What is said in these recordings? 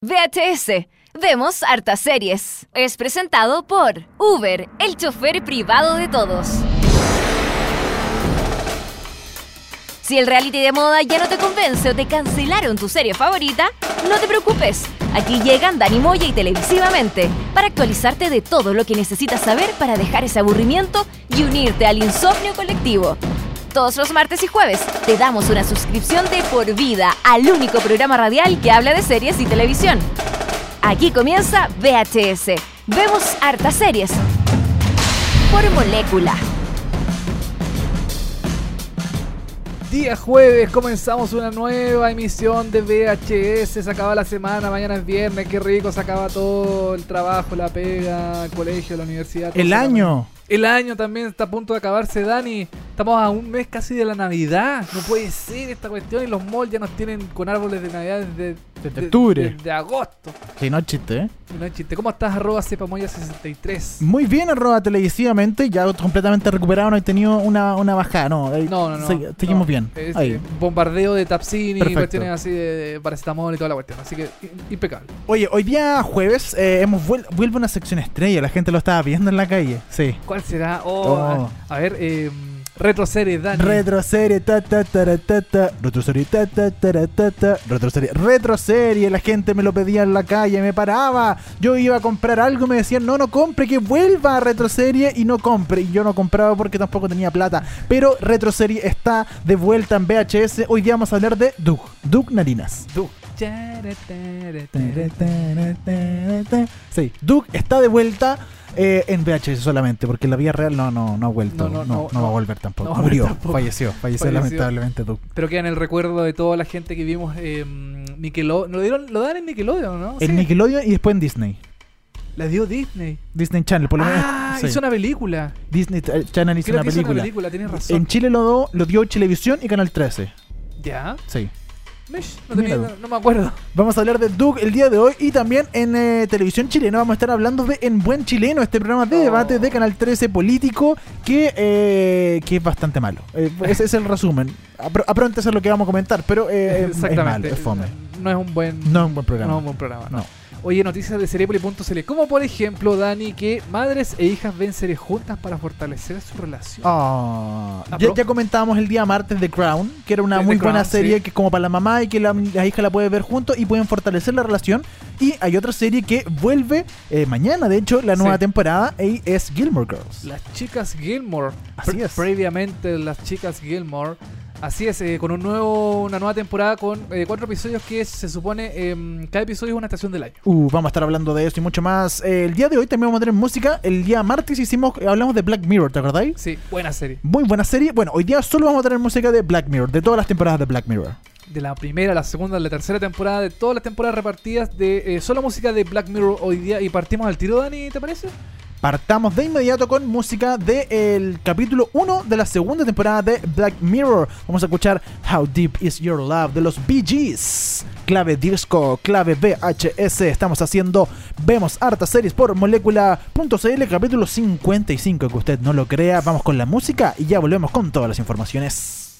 VHS. Vemos hartas series. Es presentado por Uber, el chofer privado de todos. Si el reality de moda ya no te convence o te cancelaron tu serie favorita, no te preocupes. Aquí llegan Dani Moya y Televisivamente para actualizarte de todo lo que necesitas saber para dejar ese aburrimiento y unirte al insomnio colectivo. Todos los martes y jueves te damos una suscripción de por vida al único programa radial que habla de series y televisión. Aquí comienza VHS. Vemos hartas series. Por molécula. Día jueves comenzamos una nueva emisión de VHS. Se acaba la semana, mañana es viernes, qué rico, se acaba todo el trabajo, la pega, el colegio, la universidad. El año. El año también está a punto de acabarse, Dani. Estamos a un mes casi de la Navidad. No puede ser esta cuestión y los malls ya nos tienen con árboles de Navidad desde, Desde octubre. desde agosto. Sí, no es chiste, ¿eh? No es chiste. ¿Cómo estás, arroba cepamoya63? Muy bien, arroba televisivamente, ya completamente recuperado, no he tenido una, una bajada, no. eh, No, no, no. se- seguimos bien. Es, Ahí. bombardeo de Tapsini, cuestiones así de, de paracetamol y toda la cuestión. Así que impecable. Oye, hoy día jueves eh, hemos vuel- vuelve una sección estrella, la gente lo estaba viendo en la calle, sí. ¿Cuál será? Oh, Oh. A, a ver, eh, retroseries, Dani. Retroserie, ta ta ta ta ta, retroserie, ta ta ta ta ta, retroserie, retroserie, la gente me lo pedía en la calle, me paraba, yo iba a comprar algo y me decían, no, no compre, que vuelva a retroserie y no compre, y yo no compraba porque tampoco tenía plata, pero retroserie está de vuelta en VHS, hoy día vamos a hablar de Doug, Doug Narinas. Du. Sí, Doug está de vuelta. Eh, en VHS solamente, porque en la vida real no, no, no ha vuelto. No, No, no, va a volver tampoco. Murió, tampoco. falleció, falleció, Falleció. lamentablemente. Pero queda en el recuerdo de toda la gente que vimos eh, Nickelodeon. ¿Lo, dieron, ¿Lo dan en Nickelodeon, no? En Sí. Nickelodeon y después en Disney. La dio Disney. Disney Channel, por lo menos. Ah, sí. hizo una película. Disney eh, Channel hizo Creo una que hizo película. una película, tienes razón. En Chile lo, do- lo dio Chilevisión y Canal 13. ¿Ya? Sí. Mish, no, tenía- Mira no- no me acuerdo. Vamos a hablar de Doug el día de hoy y también en eh, televisión chilena vamos a estar hablando de En Buen Chileno, este programa de Oh. debate de Canal 13 político que, eh, que es bastante malo. Eh, ese es el resumen. Apro- Apronte eso es lo que vamos a comentar, pero eh, es malo, Exactamente. es fome. No es un buen, No es un buen programa. no es un buen programa. no. No. Oye, noticias de Cereboli.cl. Como por ejemplo, Dani, que madres e hijas ven series juntas para fortalecer su relación. Ah, Ah, ya, comentábamos el día martes The Crown, que era una The muy buena serie sí. que es como para la mamá y que la, la hija la puede ver juntos y pueden fortalecer la relación. Y hay otra serie que vuelve eh, mañana, de hecho, la nueva Sí. temporada y es Gilmore Girls. Las chicas Gilmore. Así Pre- es. Previamente las chicas Gilmore. Así es, eh, con un nuevo, una nueva temporada con eh, cuatro episodios que se supone em, cada episodio es una estación del año. Uh, vamos a estar hablando de eso y mucho más. Eh, el día de hoy también vamos a tener música. El día martes hicimos, hablamos de Black Mirror, ¿te acordáis? Sí, buena serie. Muy buena serie. Bueno, hoy día solo vamos a tener música de Black Mirror, de todas las temporadas de Black Mirror. De la primera, la segunda, la tercera temporada, de todas las temporadas repartidas de eh, solo música de Black Mirror hoy día. Y partimos al tiro, Dani, ¿te parece? Partamos de inmediato con música del capítulo 1 de la segunda temporada de Black Mirror. Vamos a escuchar How Deep Is Your Love de los Bee Gees. Clave disco, clave VHS. Estamos haciendo Vemos hartas series por molécula.cl, capítulo 55. Que usted no lo crea. Vamos con la música y ya volvemos con todas las informaciones.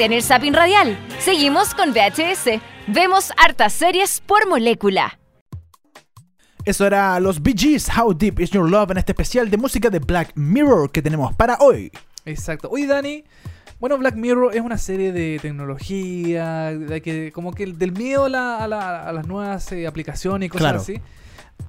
Detén el zapping radial. Seguimos con VHS. Vemos hartas series por molécula. Eso era los Bee Gees, How Deep Is Your Love en este especial de música de Black Mirror que tenemos para hoy. Exacto. Oye, Dani. Bueno, Black Mirror es una serie de tecnología, de que, como que del miedo a, la- a la- a las nuevas eh, aplicaciones y cosas Claro. así.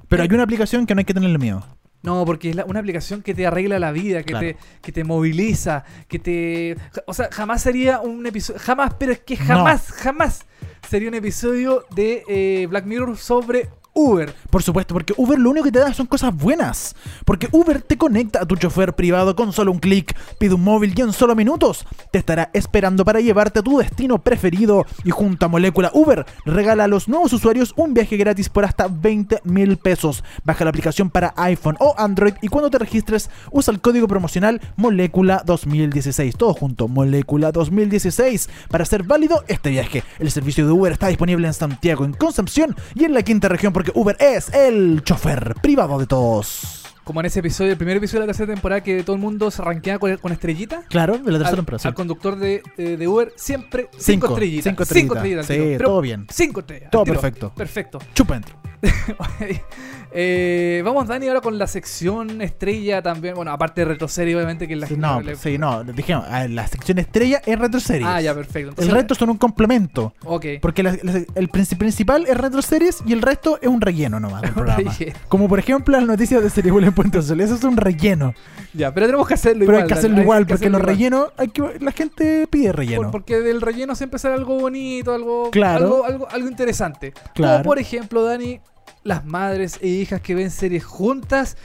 Pero hay una aplicación que no hay que tenerle miedo. No, porque es la- una aplicación que te arregla la vida, que, Claro. te, que te moviliza, que te... O sea, jamás sería un episodio... Jamás, pero es que No. jamás, jamás sería un episodio de eh, Black Mirror sobre Uber. Por supuesto, porque Uber lo único que te da son cosas buenas. Porque Uber te conecta a tu chofer privado con solo un clic, pide un móvil y en solo minutos te estará esperando para llevarte a tu destino preferido. Y junto a Molécula Uber regala a los nuevos usuarios un viaje gratis por hasta 20 mil pesos. Baja la aplicación para iPhone o Android y cuando te registres usa el código promocional Molécula 2016. Todo junto, Molécula 2016. Para hacer válido este viaje. El servicio de Uber está disponible en Santiago, en Concepción y en la quinta región porque Uber es el chofer privado de todos. Como en ese episodio, el primer episodio de la tercera temporada que todo el mundo se ranquea con, con estrellita. Claro, de la tercera al, temporada. sí. al conductor de, eh, de Uber siempre cinco, Cinco, estrellitas. cinco estrellitas. Sí, tiro. Todo bien. Cinco estrellas. Todo tiro. perfecto. Perfecto. Chupa dentro. Eh, vamos, Dani, ahora con la sección estrella también. Bueno, aparte de retroserie, obviamente, que es la Sí, no, le- sí, no. Dijimos, la sección estrella es retroseries. Ah, ya, perfecto. El resto son un complemento. Ok. Porque la- la- el princi- principal es retroseries y el resto es un relleno nomás del programa. Como por ejemplo las noticias de Seriebula en Puente Sol. Eso es un relleno. Ya, pero tenemos que hacerlo Pero igual. hay que Dani, hacerlo igual, que porque hacerlo los rellenos, hay que, la gente pide relleno. Por- porque del relleno siempre sale algo bonito, algo, Claro. algo, algo, algo interesante. Claro. Como por ejemplo, Dani, las madres e hijas que ven series juntas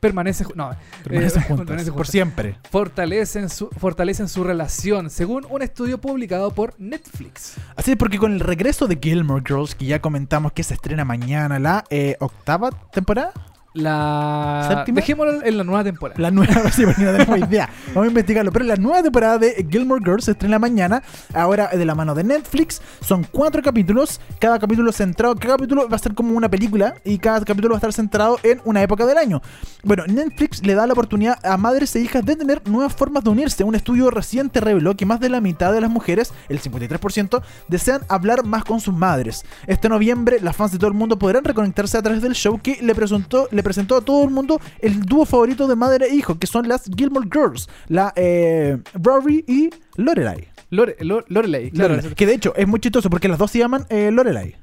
permanecen, no, Permanecen eh, juntas, permanecen por juntas. siempre. Fortalecen su, fortalecen su relación, según un estudio publicado por Netflix. Así es, porque con el regreso de Gilmore Girls, que ya comentamos que se estrena mañana la eh, octava temporada. La. ¿Séptima? Dejémoslo en la nueva temporada. La nueva, sí, no tenemos idea. Vamos a investigarlo. Pero la nueva temporada de Gilmore Girls se estrena mañana. Ahora de la mano de Netflix. Son cuatro capítulos. Cada capítulo centrado. Cada capítulo va a ser como una película. Y cada capítulo va a estar centrado en una época del año. Bueno, Netflix le da la oportunidad a madres e hijas de tener nuevas formas de unirse. Un estudio reciente reveló que más de la mitad de las mujeres, el 53%, desean hablar más con sus madres. Este noviembre, las fans de todo el mundo podrán reconectarse a través del show que le presentó, le presentó a todo el mundo el dúo favorito de madre e hijo, que son las Gilmore Girls, la eh, Rory y Lorelai. Lore- Lo- Lorelai, claro. Lorelai. Que de hecho es muy chistoso porque las dos se llaman eh, Lorelai.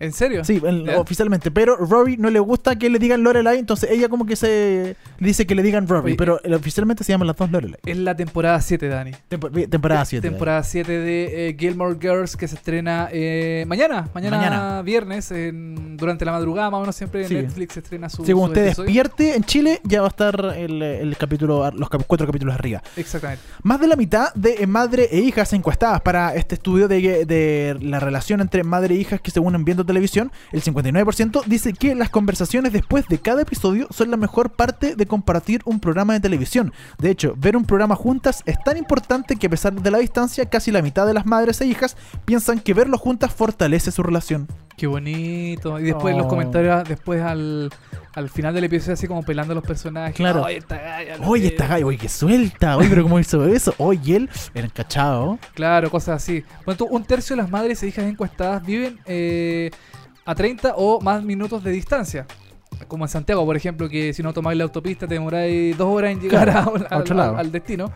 ¿En serio? Sí, en- Ya. oficialmente. Pero Rory no le gusta que le digan Lorelai, entonces ella como que se le dice que le digan Rory. Oye, pero eh, oficialmente se llaman las dos Lorelai. Es la temporada 7, Dani. Tempo- temporada 7. Temporada 7 de eh, Gilmore Girls que se estrena eh, mañana, mañana, Mañana. viernes, en- durante la madrugada, más o menos siempre Sí. Netflix estrena su. Según usted episodio. despierte en Chile, ya va a estar el, el capítulo, los cap- cuatro capítulos arriba. Exactamente. Más de la mitad de eh, madre e hijas encuestadas para este estudio de, de la relación entre madre e hijas que se unen viendo televisión, el 59% dice que las conversaciones después de cada episodio son la mejor parte de compartir un programa de televisión. De hecho, ver un programa juntas es tan importante que a pesar de la distancia, casi la mitad de las madres e hijas piensan que verlo juntas fortalece su relación. Qué bonito. Y después los comentarios, después al, al final del episodio, así como pelando a los personajes. Claro. Oye, esta galla, Oye, que- esta galla, oye, que suelta, oye, pero cómo hizo eso, oye, él, era encachado. Claro, cosas así. Bueno, tú, un tercio de las madres e hijas encuestadas viven eh, a 30 o más minutos de distancia. Como en Santiago, por ejemplo, que si no tomáis la autopista te demoráis dos horas en llegar Claro, a- a otro al- destino.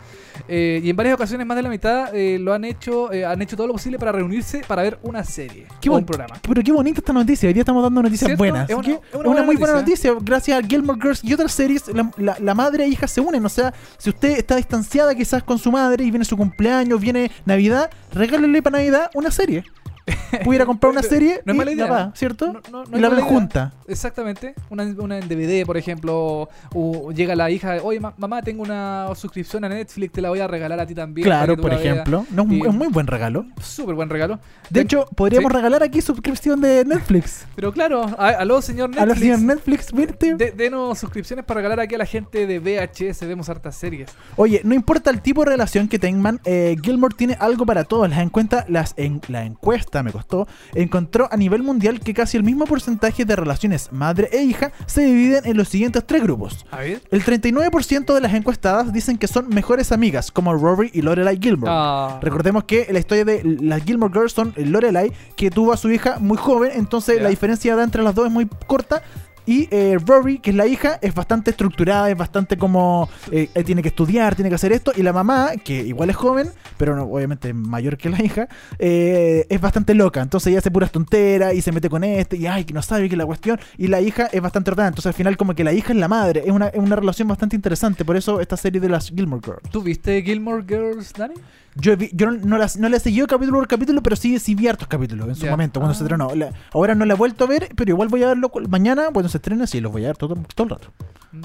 Eh, y en varias ocasiones, más de la mitad eh, lo han hecho eh, han hecho todo lo posible para reunirse para ver una serie Qué un programa. Pero qué bonita esta noticia. Hoy día estamos dando noticias ¿Cierto? buenas. Es una- que es una una buena muy buena noticia. Gracias a Gilmore Girls y otras series, la, la- la madre e hija se unen. O sea, si usted está distanciada quizás con su madre y viene su cumpleaños, viene Navidad, regálele para Navidad una serie. Pudiera comprar una serie No es y mala idea. la va, ¿cierto? No- no- no y la ven junta. Exactamente. Una, una en DVD, por ejemplo. O llega la hija, oye, ma- mamá, tengo una suscripción a Netflix, te la voy a regalar a ti también. Claro, por la veas". ejemplo. No, es un- Y- es un muy buen regalo. Súper buen regalo. De hecho, podríamos Sí. regalar aquí suscripción de Netflix. Pero claro, a- aló, señor Netflix. señora Netflix, ¿viste? de- denos suscripciones para regalar aquí a la gente de VHS. Vemos hartas series. Oye, no importa el tipo de relación que tengan, eh, Gilmore tiene algo para todos. Las encuesta, las en, la encuesta me costó, encontró a nivel mundial que casi el mismo porcentaje de relaciones madre e hija se dividen en los siguientes tres grupos. El 39% de las encuestadas dicen que son mejores amigas, como Rory y Lorelai Gilmore. Ah, Recordemos que la historia de las Gilmore Girls son Lorelai, que tuvo a su hija muy joven, entonces la diferencia de edad entre las dos es muy corta. Y eh, Rory, que es la hija, es bastante estructurada, es bastante como eh, eh, tiene que estudiar, tiene que hacer esto. Y la mamá, que igual es joven, pero no, obviamente mayor que la hija, eh, es bastante loca. Entonces ella hace puras tonteras y se mete con este, y ay, que no sabe que la cuestión. Y la hija es bastante ordenada. Entonces al final, como que la hija es la madre. Es una, es una relación bastante interesante. Por eso esta serie de las Gilmore Girls. ¿Tú viste Gilmore Girls, Dani? Yo, vi- yo no, no las- no la he seguido capítulo por capítulo, pero sí, sí vi hartos capítulos en su momento, cuando Ah. se estrenó. La- ahora no la he vuelto a ver, pero igual voy a verlo mañana, cuando se estrene, sí, los voy a ver todo, todo el rato.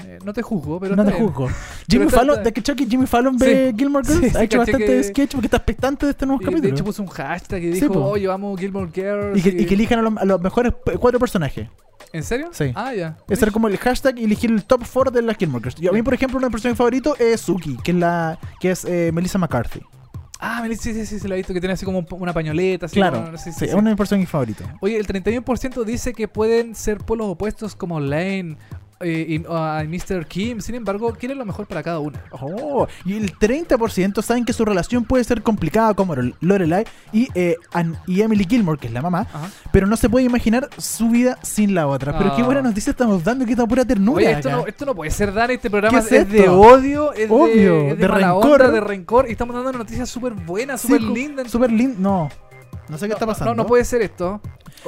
Eh, no te juzgo, pero. no te juzgo. Jimmy Fallon, está- de que Jimmy Fallon ve Sí. Gilmore Girls, Sí, sí, ha hecho bastante que- sketch porque está expectante de este nuevo Y capítulo. de hecho puso un hashtag y Sí, dijo, oye, vamos Gilmore Girls. y, que, y que elijan a los, a los mejores cuatro personajes. ¿En serio? Sí. Ah, ya. Ese era como el hashtag y elegir el top 4 de las Gilmore Girls. Y a mí, por ejemplo, una persona favorito es Suki, que es la que es eh, Melissa McCarthy. Ah, sí, sí, sí, se lo he visto que tiene así como un- una pañoleta. Así Claro, como- sí, sí, sí, es una de mis personajes favoritos. Oye, el 31% dice que pueden ser polos opuestos como Lane eh, y ah, Mr. Kim. Sin embargo, quieren lo mejor para cada una. Oh, y el 30% saben que su relación puede ser complicada como Lorelai y, eh, Ann- y Emily Gilmore, que es la mamá, Ajá. pero no se puede imaginar su vida sin la otra. Pero qué Ah. buena noticia estamos dando, que esta pura ternura. Oye, esto no, esto no puede ser dar este programa. ¿Qué Es, es de odio, es Obvio, de, es de de mala rencor. onda, de rencor. Y estamos dando una noticia súper buena, Sí, súper co- linda. Súper lindo. No, no sé qué No, está pasando. No, no puede ser esto.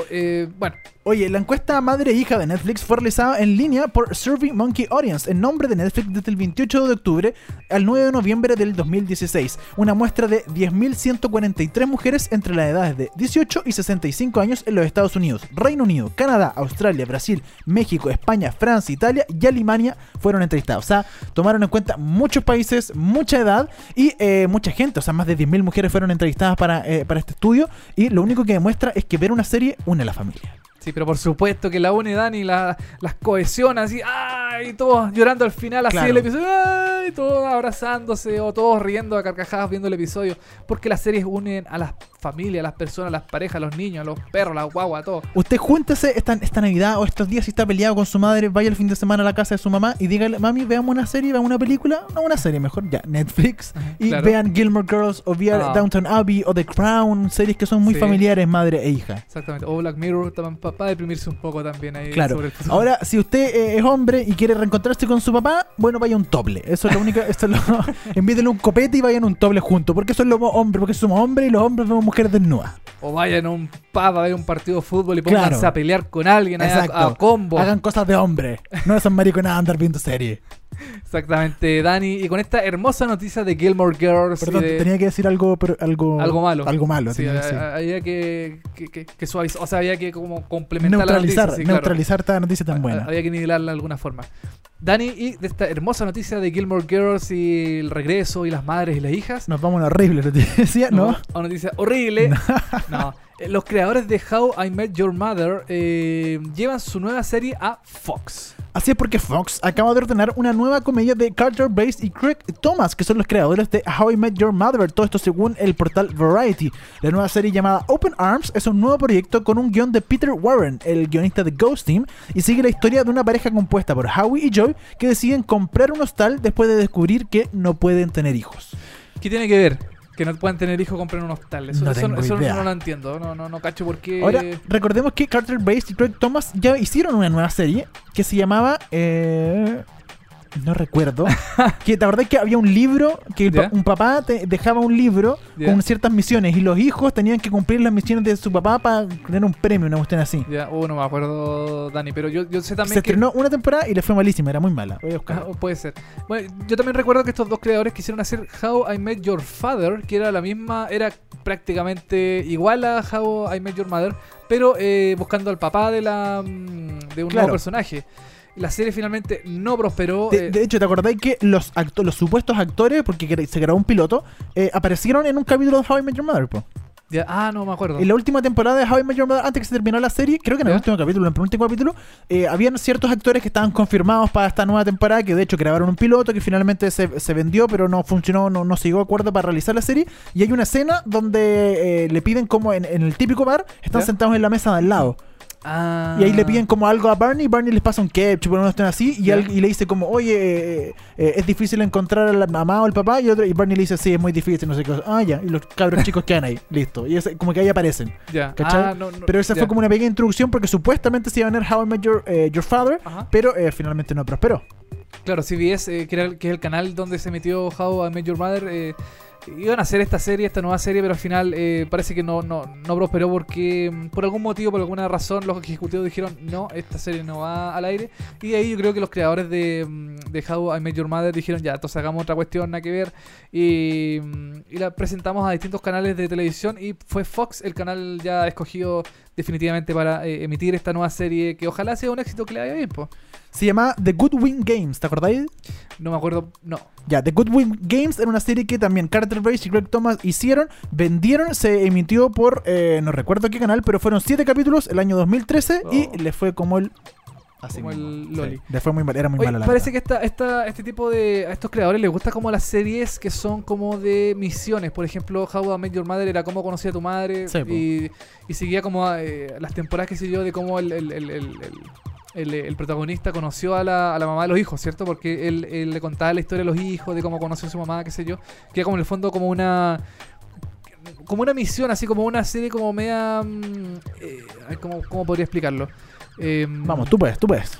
Eh, bueno, Oye, la encuesta madre e hija de Netflix fue realizada en línea por Survey Monkey Audience en nombre de Netflix desde el 28 de octubre al 9 de noviembre del 2016. Una muestra de 10.143 mujeres entre las edades de 18 y 65 años en los Estados Unidos, Reino Unido, Canadá, Australia, Brasil, México, España, Francia, Italia y Alemania fueron entrevistadas. O sea, tomaron en cuenta muchos países, mucha edad y eh, mucha gente. O sea, más de 10.000 mujeres fueron entrevistadas para, eh, para este estudio. Y lo único que demuestra es que ver una serie une a la familia. Sí, pero por supuesto que la une Dani la, las cohesiona así, ¡ay! Todos llorando al final, así Claro. el episodio, ¡ay! Todos abrazándose o todos riendo a carcajadas viendo el episodio. Porque las series unen a las familias, a las personas, las parejas, los niños, los perros, las guaguas, a todos. Usted júntese esta, esta Navidad o estos días si está peleado con su madre, vaya el fin de semana a la casa de su mamá y dígale, mami, veamos una serie, veamos una película, no una serie mejor, ya, Netflix, y claro. vean Gilmore Girls o vean Ah. Downton Abbey o The Crown, series que son muy Sí. familiares, madre e hija. Exactamente. O Black Mirror, también para deprimirse un poco también ahí Claro. sobre el. Ahora, si usted eh, es hombre y quiere reencontrarse con su papá, bueno, vaya un tople. Eso es lo único. Esto es lo, envídenle un copete y vayan un tople juntos. Porque eso es lo hombre, porque somos hombres y los hombres vemos mujeres desnudas. O vayan a un pub a ver un partido de fútbol y pónganse Claro. a pelear con alguien, a- a, combo. Hagan cosas de hombre. No esas mariconadas andar viendo series. Exactamente, Dani. Y con esta hermosa noticia de Gilmore Girls. Perdón, de- tenía que decir algo, pero algo, Algo malo. Algo malo. Sí, tenía que decir. a- había que, que, que- que suavizar, o sea, había que como complementar neutralizar, la noticia. sí, neutralizar esta noticia tan buena. Había que nivelarla de alguna forma. Dani, y de esta hermosa noticia de Gilmore Girls y el regreso y las madres y las hijas. Nos vamos a una horrible noticia, ¿no? A una noticia horrible. no. Eh, Los creadores de How I Met Your Mother eh, llevan su nueva serie a Fox. Así es porque Fox acaba de ordenar una nueva comedia de Carter Bates y Craig Thomas, que son los creadores de How I Met Your Mother. Todo esto según el portal Variety. La nueva serie llamada Open Arms es un nuevo proyecto con un guion de Peter Warren, el guionista de Ghost Team, y sigue la historia de una pareja compuesta por Howie y Joy que deciden comprar un hostal después de descubrir que no pueden tener hijos. ¿Qué tiene que ver? Que no puedan tener hijos comprar un hostal. Eso, No eso- tengo eso idea. no lo entiendo. No, no, no cacho por qué. Ahora, recordemos que Carter Bates y Craig Thomas ya hicieron una nueva serie que se llamaba. eh, no recuerdo. que te acordás que había un libro, que pa- un papá te dejaba un libro con ciertas misiones y los hijos tenían que cumplir las misiones de su papá para tener un premio, una cuestión así. Ya, uh, no me acuerdo, Dani, pero yo, yo sé Se también que. estrenó una temporada y le fue malísima, era muy mala. Voy a Ah, puede ser. Bueno, yo también recuerdo que estos dos creadores quisieron hacer How I Met Your Father, que era la misma, era prácticamente igual a How I Met Your Mother, pero eh, buscando al papá de la mm, de un Claro. nuevo personaje. La serie finalmente no prosperó. De, eh, de hecho, ¿te acordáis que los, acto- los supuestos actores, porque se grabó un piloto, eh, aparecieron en un capítulo de How I Met Your Mother? po? ah, no me acuerdo. En la última temporada de How I Met Your Mother, antes que se terminó la serie, creo que en el último capítulo, en el penúltimo capítulo, eh, habían ciertos actores que estaban confirmados para esta nueva temporada, que de hecho grabaron un piloto que finalmente se, se vendió, pero no funcionó, no, no se llegó a acuerdo para realizar la serie. Y hay una escena donde eh, le piden como en, en el típico bar, están sentados en la mesa de al lado. Ah. Y ahí le piden como algo a Barney, Barney les pasa un ketchup una cuestión así, y, Ya. al- y le dice como, oye, eh, eh, es difícil encontrar a la mamá o el papá, y, otro, y Barney le dice, sí, es muy difícil, no sé qué cosa. Ah, ya, y los cabros chicos quedan ahí, listo. Y es como que ahí aparecen. Ya. Ah, no, no, Pero esa ya. fue como una pequeña introducción porque supuestamente se iba a ver How I Met Your, eh, Your Father, Ajá. pero eh, finalmente no prosperó. Claro, CBS, eh, que, era que es el canal donde se metió How I Met Your Mother, eh, iban a hacer esta serie, esta nueva serie, pero al final eh, parece que no, no, no prosperó porque mm, por algún motivo, por alguna razón, los ejecutivos dijeron no, esta serie no va al aire. Y ahí yo creo que los creadores de, mm, de How I Met Your Mother dijeron ya, entonces hagamos otra cuestión, nada que ver. Y, mm, y la presentamos a distintos canales de televisión y fue Fox el canal ya escogido definitivamente para eh, emitir esta nueva serie que ojalá sea un éxito que le vaya bien, pues. Se llama The Good Win Games, ¿te acordáis? No me acuerdo, no. Ya, The Good Win Games era una serie que también Carter Bates y Greg Thomas hicieron, vendieron, se emitió por, eh, no recuerdo qué canal, pero fueron siete capítulos el año 2013 y Oh. le fue como el... Como el Sí, Loli. le fue muy mal, era muy Oye, mala la parece verdad. que esta, esta, este tipo de. A estos creadores les gusta como las series que son como de misiones. Por ejemplo, How I Met Your Mother era cómo conocí a tu madre. Sí, y, y seguía como eh, las temporadas que yo de cómo el, el, el, el- el- el- el protagonista conoció a la, a la mamá de los hijos, ¿cierto? Porque él, él le contaba la historia de los hijos, de cómo conoció a su mamá, qué sé yo. Que era como en el fondo como una. Como una misión, así como una serie como media. mm, eh, ¿cómo, ¿Cómo podría explicarlo? Em, Vamos, tú puedes, tú puedes.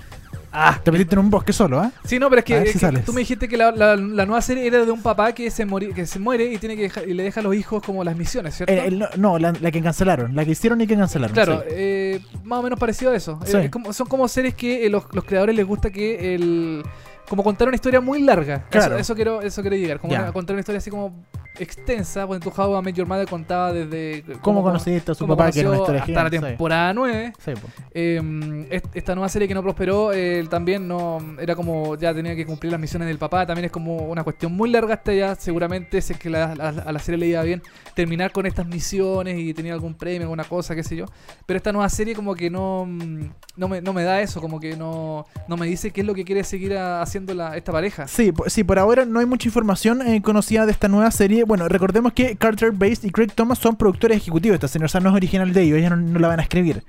Ah, Te metiste en un bosque solo, ¿ah? Sí, no, pero es que, es si tú me dijiste que la, la- la nueva serie era de un papá que se mori- que se muere y tiene que dejar- y le deja a los hijos como las misiones, ¿cierto? Eh, el- no, la, la que cancelaron, la que hicieron y que cancelaron. claro, sí. eh, más o menos parecido a eso. Eh, Sí. es como- son como series que eh, los, los creadores les gusta que el como contar una historia muy larga. Claro. Eso, eso quiero eso quiero llegar, como una- contar una historia así como extensa, porque tu How I Met Your Mother contaba desde ¿Cómo conociste a su cómo papá que era una historia hasta la gigante? Sí. temporada 9. Sí, po. Eh, est- esta nueva serie que no prosperó eh, también no era como ya tenía que cumplir las misiones del papá también es como una cuestión muy larga hasta ya seguramente si es que la- la- a la serie le iba bien terminar con estas misiones y tenía algún premio alguna cosa qué sé yo pero esta nueva serie como que no mm, no me, no me da eso como que no no me dice qué es lo que quiere seguir a- haciendo la, esta pareja Sí, sí, por ahora no hay mucha información eh, conocida de esta nueva serie. Bueno, recordemos que Carter Base y Craig Thomas son productores ejecutivos de esta serie, o sea, no es original de ellos, ellos no, no la van a escribir.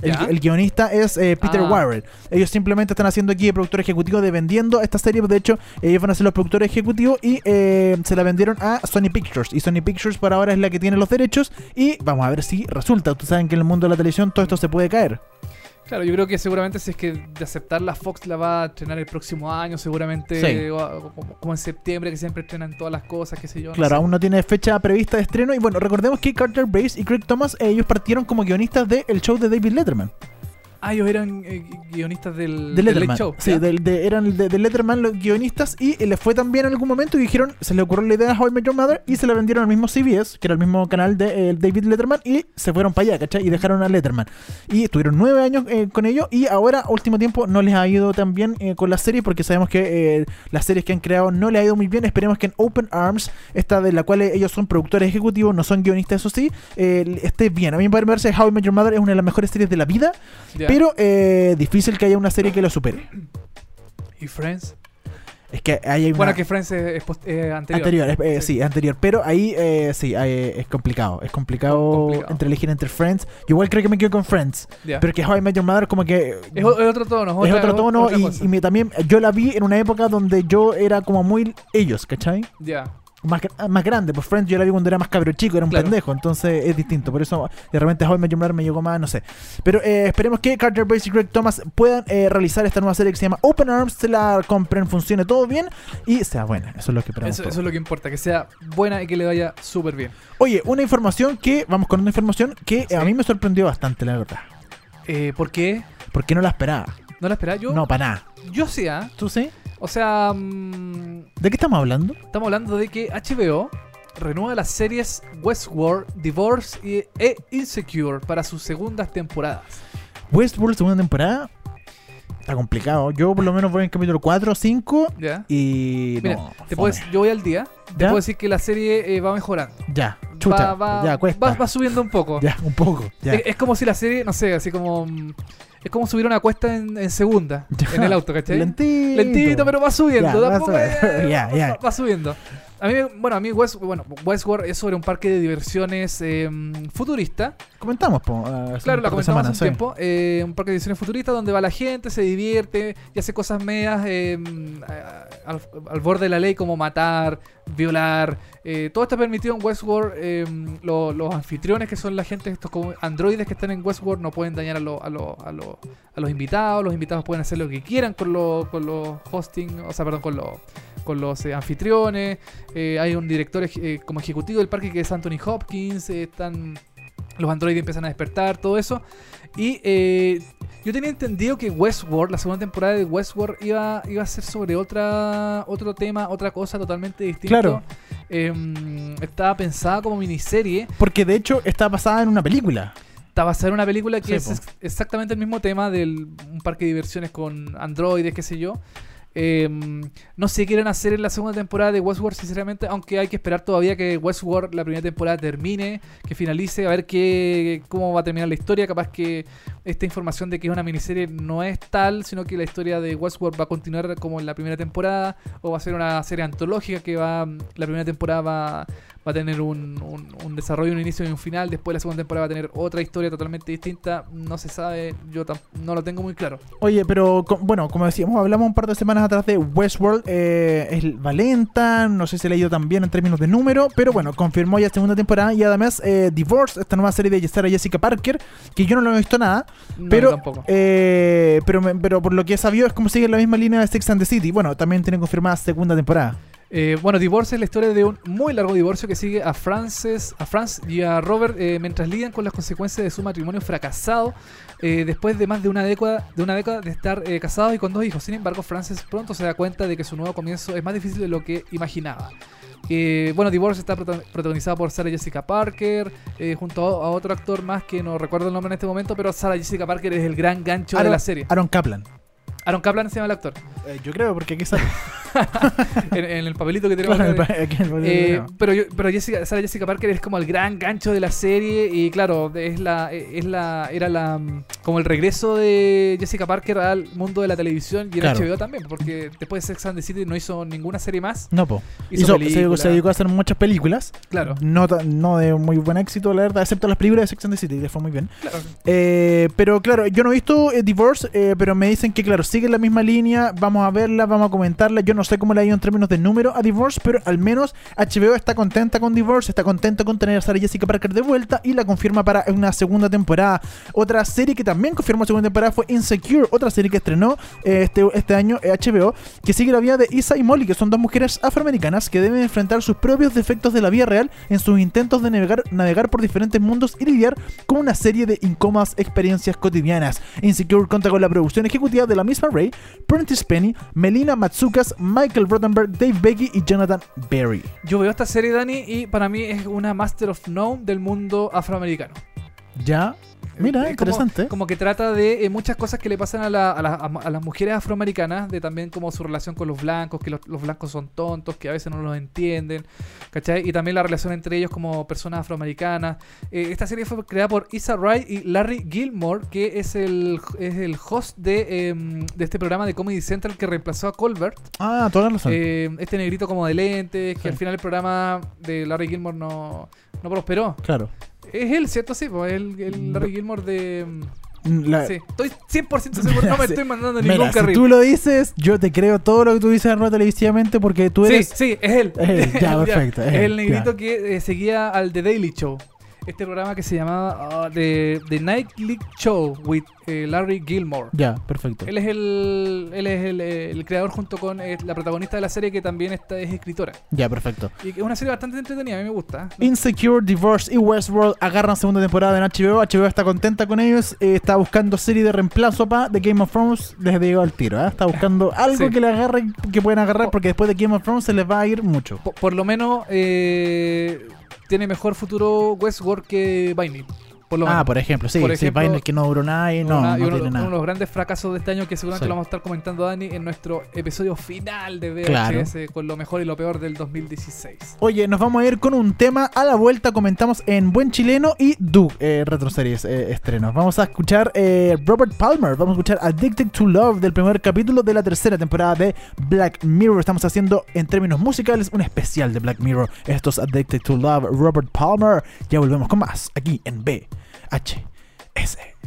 El, el guionista es eh, Peter Ah. Warren. Ellos simplemente están haciendo aquí de productor ejecutivo de vendiendo esta serie. De hecho, ellos van a ser los productores ejecutivos y eh, se la vendieron a Sony Pictures. Y Sony Pictures por ahora es la que tiene los derechos. Y vamos a ver si resulta. Ustedes saben que en el mundo de la televisión todo esto se puede caer. Claro, yo creo que seguramente si es que de aceptar la Fox la va a estrenar el próximo año, seguramente Sí. o a- como, como en septiembre que siempre estrenan todas las cosas, qué sé yo. no Claro, sé. aún no tiene fecha prevista de estreno. Y bueno, recordemos que Carter Base y Craig Thomas, ellos partieron como guionistas del show de David Letterman. Ah, ellos eran eh, guionistas del, De del Letterman. Show. sí, ¿ya? del- de- eran de, de Letterman los guionistas y eh, les fue tan bien en algún momento y dijeron, se le ocurrió la idea a How I Met Your Mother y se la vendieron al mismo CBS, que era el mismo canal de eh, David Letterman y se fueron para allá, ¿cachai? Y dejaron a Letterman. Y estuvieron nueve años eh, con ellos y ahora, último tiempo, no les ha ido tan bien con la serie porque sabemos que las series que han creado no les ha ido muy bien. Esperemos que en Open Arms, esta de la cual ellos son productores ejecutivos, no son guionistas, eso sí, eh, esté bien. A mí me parece que How I Met Your Mother es una de las mejores series de la vida, Ya. Pero eh, difícil que haya una serie que lo supere. ¿Y Friends? Es que ahí hay una Bueno, que Friends es, es eh, anterior. anterior, es- eh, Sí. sí. anterior, pero ahí eh, sí, ahí es complicado, es complicado, Complicado. entre elegir entre Friends. Yo igual creo que me quedo con Friends, Ya. pero que How I Met Your Mother como que es, otro tono. es otra- otro tono y, y me- también yo la vi en una época donde yo era como muy ellos, ¿cachai? Ya. Más, más grande, pues Friends yo la vi cuando era más cabro chico, era un Claro. pendejo, entonces es distinto. Por eso de repente How I Met Your Mother me llegó más, no sé. Pero eh, esperemos que Carter Base y Greg Thomas puedan eh, realizar esta nueva serie que se llama Open Arms, se la compren, funcione todo bien y sea buena. Eso es lo que esperamos. Eso, es lo que importa, que sea buena y que le vaya súper bien. Oye, una información que, vamos con una información que Sí. a mí me sorprendió bastante, la verdad. Eh, ¿Por qué? Porque no la esperaba. ¿No la esperaba yo? No, para nada. Yo sí, ¿ah? ¿Tú sí? O sea, mm, ¿De qué estamos hablando? estamos hablando de que HBO renueva las series Westworld, Divorce y, e Insecure para sus segundas temporadas. Westworld, segunda temporada. Está complicado. Yo por lo menos voy en capítulo 4 o 5 ¿Ya? y... Mira, no, te decir- yo voy al día. Te ¿Ya? puedo decir que la serie eh, va mejorando. Ya, chuta. va, va, ya, cuesta. va- va subiendo un poco. Ya, un poco. Ya. Es, es como si la serie, no sé, así como. Es como subir una cuesta en, en segunda. En el auto, ¿cachai? Lentito. Lentito, pero va subiendo. Ya, va tampoco subiendo. es- Ya, ya. Va, va subiendo. A mí, bueno, a mí West, bueno, Westworld es sobre un parque de diversiones eh, futurista. Comentamos, po, hace Claro, de comentamos hace un sí. tiempo. eh, un parque de diversiones futurista donde va la gente, se divierte y hace cosas medias eh, al, al borde de la ley como matar, violar. eh, todo está permitido en Westworld. eh, lo- los anfitriones que son la gente, estos como androides que están en Westworld no pueden dañar a, lo- a, lo- a, lo- a los invitados. Los invitados pueden hacer lo que quieran con, lo- con los hosting, o sea, perdón, con los con los eh, anfitriones. eh, hay un director eh, como ejecutivo del parque que es Anthony Hopkins. eh, están los androides empiezan a despertar, todo eso. Y eh, yo tenía entendido que Westworld, la segunda temporada de Westworld, iba, iba a ser sobre otra otro tema, otra cosa totalmente distinta. Claro. Em, estaba pensada como miniserie. Porque de hecho está basada en una película. Está basada en una película que Sí, es po. exactamente el mismo tema del un parque de diversiones con androides, qué sé yo. Em, no sé qué quieren hacer en la segunda temporada de Westworld, sinceramente, aunque hay que esperar todavía que Westworld, la primera temporada, termine, que finalice, a ver qué, cómo va a terminar la historia. Capaz que esta información de que es una miniserie no es tal, sino que la historia de Westworld va a continuar como en la primera temporada, o va a ser una serie antológica que va, la primera temporada va, va a tener un, un- un desarrollo, un inicio y un final. Después la segunda temporada va a tener otra historia totalmente distinta. No se sabe, yo no lo tengo muy claro. Oye, pero bueno, como decíamos, hablamos un par de semanas atrás de Westworld. eh, es va lenta, no sé si le ha ido tan bien en términos de número, pero bueno, confirmó ya segunda temporada y además eh, Divorce, esta nueva serie de Sarah Jessica Parker, que yo no lo he visto nada, No, pero, tampoco. eh, pero, pero por lo que he sabido es como sigue la misma línea de Sex and the City. Bueno, también tiene confirmada segunda temporada. Eh, bueno, Divorce es la historia de un muy largo divorcio que sigue a Frances, a Franz y a Robert eh, mientras lidian con las consecuencias de su matrimonio fracasado eh, después de más de una década de una década de estar eh, casados y con dos hijos. Sin embargo, Frances pronto se da cuenta de que su nuevo comienzo es más difícil de lo que imaginaba. Eh, bueno, Divorce está prota- protagonizada por Sarah Jessica Parker, junto a, otro actor más que no recuerdo el nombre en este momento, pero Sarah Jessica Parker es el gran gancho de la serie. Aaron Kaplan. Aaron Kaplan se llama el actor. Eh, yo creo, porque aquí sale. en, en el papelito que tenemos. Claro, aquí el papel Eh, pero yo- pero Jessica, Sarah Jessica Parker es como el gran gancho de la serie y claro, es la, es la, era la mm, como el regreso de Jessica Parker al mundo de la televisión y en Claro. HBO también, porque después de Sex and the City no hizo ninguna serie más. No, po. Hizo, Hizo- se, dedicó a hacer muchas películas. Claro, No, no de muy buen éxito, la verdad, excepto las películas de Sex and the City, le fue muy bien. claro. Eh, pero claro, yo no he visto eh, Divorce, pero me dicen que, claro, sigue la misma línea. Vamos a verla, vamos a comentarla. Yo no sé cómo le ha ido en términos de número a Divorce, pero al menos HBO está contenta con Divorce, está contenta con tener a Sarah Jessica Parker de vuelta y la confirma para una segunda temporada. Otra serie que también confirmó segunda temporada fue Insecure, otra serie que estrenó eh, este, este año eh, HBO, que sigue la vida de Isa y Molly, que son dos mujeres afroamericanas que deben enfrentar sus propios defectos de la vida real en sus intentos de navegar, navegar por diferentes mundos y lidiar con una serie de incómodas experiencias cotidianas. Insecure cuenta con la producción ejecutiva de la misma Ray, Prentice Penny, Melina Matsukas, Michael Rothenberg, Dave Becky y Jonathan Berry. Yo veo esta serie, Dani, y para mí es una Master of None del mundo afroamericano. Ya, mira, Es interesante. Como, que trata de eh, muchas cosas que le pasan a, la- a la- a las mujeres afroamericanas, de también como su relación con los blancos, que los, los blancos son tontos, que a veces no los entienden, ¿cachai? Y también la relación entre ellos como personas afroamericanas. Eh, esta serie fue creada por Issa Rae y Larry Gilmore, que es el, es el host de, em, de este programa de Comedy Central que reemplazó a Colbert. Ah, toda la razón. Eh, este negrito como de lentes, que Sí. al final el programa de Larry Gilmore no, no prosperó. claro. Es él, ¿cierto? Sí, pues el, el Larry Gilmore de... Mm, la- Sí, estoy 100% seguro, no me Sí. estoy mandando Mira, ningún si carril. tú lo dices, yo te creo todo lo que tú dices en televisivamente porque tú Sí, eres... sí, es él. Es él, ya, perfecto, es Es él, el negrito que eh, seguía al The Daily Show. Este programa que se llamaba ah, The, The Nightly Show with eh, Larry Gilmore. Ya, perfecto. Él es el, él es el, eh, el creador junto con eh, la protagonista de la serie que también está, es escritora. Ya, perfecto. Y es una serie bastante entretenida, a mí me gusta. Insecure, Divorce y Westworld agarran segunda temporada en HBO. HBO está contenta con ellos. eh, está buscando serie de reemplazo para The Game of Thrones. Les digo al tiro. ¿eh? Está buscando algo Sí. que le agarren, que pueden agarrar, porque después de Game of Thrones se les va a ir mucho. Por, por lo menos eh, tiene mejor futuro Westworld que Binding. Por lo Ah, menos. por ejemplo, sí. Por sí, ejemplo, Vine que no duró nada y no, y no uno, tiene uno de nada. los grandes fracasos de este año que seguramente Sí. lo vamos a estar comentando Dani en nuestro episodio final de VHS Claro. con lo mejor y lo peor del 2016. Oye, nos vamos a ir con un tema. A la vuelta comentamos en Buen Chileno y Du, eh, retroseries eh, estrenos. Vamos a escuchar eh, Robert Palmer. Vamos a escuchar Addicted to Love del primer capítulo de la tercera temporada de Black Mirror. Estamos haciendo en términos musicales un especial de Black Mirror. Esto es Addicted to Love, Robert Palmer. Ya volvemos con más aquí en VHS. Addicted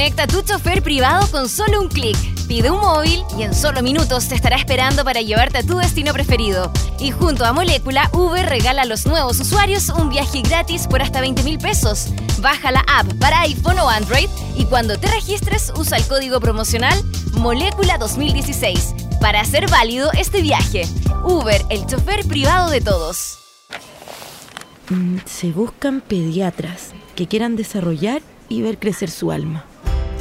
conecta tu chofer privado con solo un clic. Pide un móvil y en solo minutos te estará esperando para llevarte a tu destino preferido. Y junto a Molécula, Uber regala a los nuevos usuarios un viaje gratis por hasta 20 mil pesos. Baja la app para iPhone o Android y cuando te registres usa el código promocional Molécula 2016 para hacer válido este viaje. Uber, el chofer privado de todos. Mm, Se buscan pediatras que quieran desarrollar y ver crecer su alma.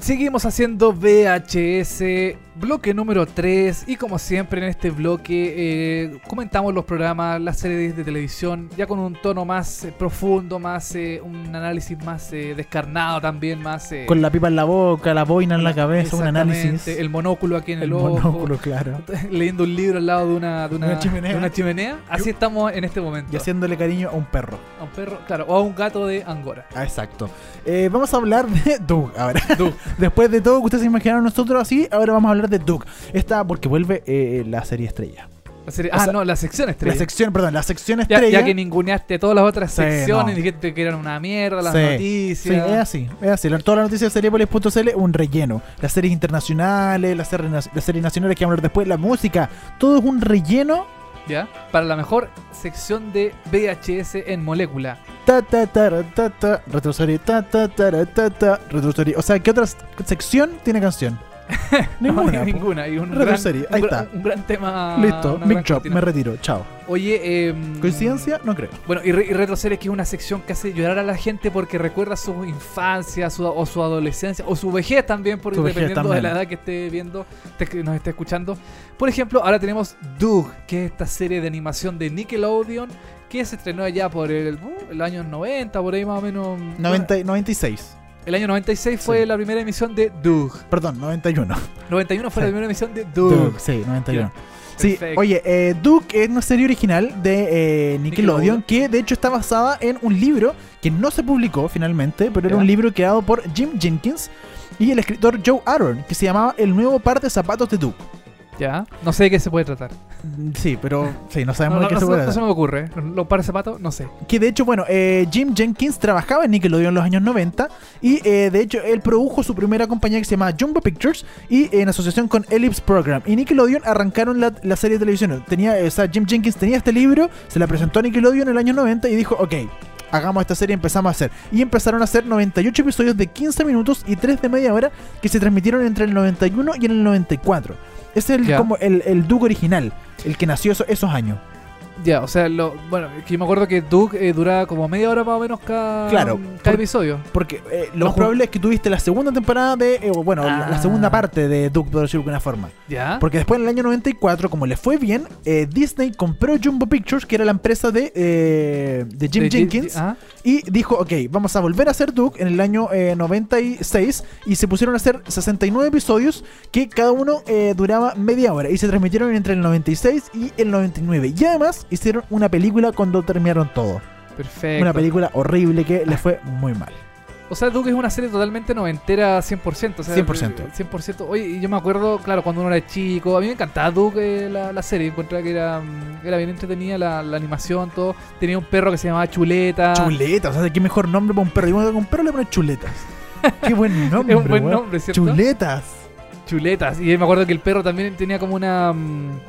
Seguimos haciendo VHS, bloque número 3 y como siempre en este bloque eh, comentamos los programas, las series de televisión ya con un tono más eh, profundo, más eh, un análisis más descarnado también, más... Con la pipa en la boca, la boina en la cabeza, un análisis. El monóculo aquí en el, El ojo. monóculo, claro. Leyendo un libro al lado de una, de una, Una chimenea. de una chimenea. Así estamos en este momento. Y haciéndole cariño a un perro. A un perro, claro, o a un gato de Angora. Ah, exacto. Vamos a hablar de Doug ahora. Doug. Después de todo que ustedes se imaginaron nosotros así, ahora vamos a hablar de Doug. Esta porque vuelve eh, la serie estrella. La serie- O ah, sea, no, la sección estrella. La sección, perdón, la sección estrella. ya que ninguneaste todas las otras Sí, secciones, no. dijiste que eran una mierda, las Sí. noticias. Sí, es así, es así. Todas las noticias de Seriepolis.cl, un relleno. Las series internacionales, las series, las series nacionales que vamos a hablar después, la música, todo es un relleno. ¿Ya? Para la mejor sección de VHS en molécula. Ta ta ta ta ta, retroserie, ta ta ta ta ta, retroserie. O sea, ¿qué otra sección tiene canción? No, Ninguna. po. ninguna. Y un gran, serie, un ahí gran- está. un gran tema. Listo, big gran job, me retiro, chao. Oye, em, ¿Coincidencia? No creo. Bueno, y, re- y Retroseries que es una sección que hace llorar a la gente porque recuerda su infancia, su, o su adolescencia, o su vejez también, porque Su dependiendo de la edad que esté viendo, te- que nos esté escuchando. Por ejemplo, ahora tenemos Doug, que es esta serie de animación de Nickelodeon, que se estrenó allá por el, uh, el año 90, por ahí más o menos. 90, y- 96. El año 96 fue Sí. la primera emisión de Doug. Perdón, 91. 91 fue Sí. la primera emisión de Doug. Doug, sí, 91. Sí, Perfecto. oye, eh, Doug es una serie original de eh, Nickelodeon, Nickelodeon. que de hecho está basada en un libro que no se publicó finalmente, pero era un libro creado por Jim Jenkins y el escritor Joe Aaron, que se llamaba El nuevo par de zapatos de Doug. Ya. No sé de qué se puede tratar. Sí, pero sí, no sabemos no, de qué no se se- puede no tratar. se me ocurre. Los pares de zapatos, no sé. Que de hecho, bueno, eh, Jim Jenkins trabajaba en Nickelodeon en los años 90 y eh, de hecho él produjo su primera compañía que se llama Jumbo Pictures y en asociación con Ellipse Program. Y Nickelodeon arrancaron la, la serie de televisión. Tenía, eh, o sea, Jim Jenkins tenía este libro, se la presentó a Nickelodeon en el año 90 y dijo, ok. Hagamos esta serie y empezamos a hacer. Y empezaron a hacer 98 episodios de 15 minutos y 3 de media hora que se transmitieron entre el 91 y el 94. Ese es el, Ya. como el, el Doug original, el que nació eso- esos años. Ya, o sea, lo, bueno, es que yo me acuerdo que Doug eh, duraba como media hora más o menos cada, Claro, cada por- episodio. Porque eh, lo más probable es que tuviste la segunda temporada de. eh, bueno, la- la Ah. segunda parte de Duke, por decirlo de alguna forma. ¿Ya? Porque después en el año 94, como le fue bien, eh, Disney compró Jumbo Pictures, que era la empresa de, eh, de Jim De- Jenkins, ah, y dijo: Ok, vamos a volver a hacer Duke en el año eh, 96. Y se pusieron a hacer 69 episodios que cada uno eh, duraba media hora. Y se transmitieron entre el 96 y el 99. Y además hicieron una película cuando terminaron todo. perfecto. Una película horrible que le fue muy mal. O sea, Doug es una serie totalmente noventera 100%. O sea, 100%. eh, 100%. Oye, y yo me acuerdo, claro, cuando uno era chico, a mí me encantaba Doug, eh, la, la serie. Encontraba que era, mm, era bien entretenida la, la animación, todo. Tenía un perro que se llamaba Chuleta. Chuleta, o sea, qué mejor nombre para un perro. Y cuando a un perro le ponen chuletas. Qué buen nombre. es un buen nombre, ¿cierto? Chuletas. Chuletas. Y me acuerdo que el perro también tenía como una. mm,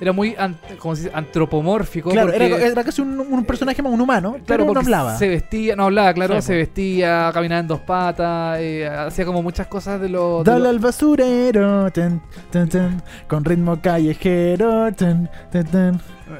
Era muy como se dice, antropomórfico. Claro, era, porque- era casi un, un personaje más un humano, Claro, pero no porque hablaba. Se vestía, no hablaba, claro, se vestía, caminaba en dos patas, eh, hacía como muchas cosas de lo. de Dale lo- al basurero, ten, ten, ten, con ritmo callejero,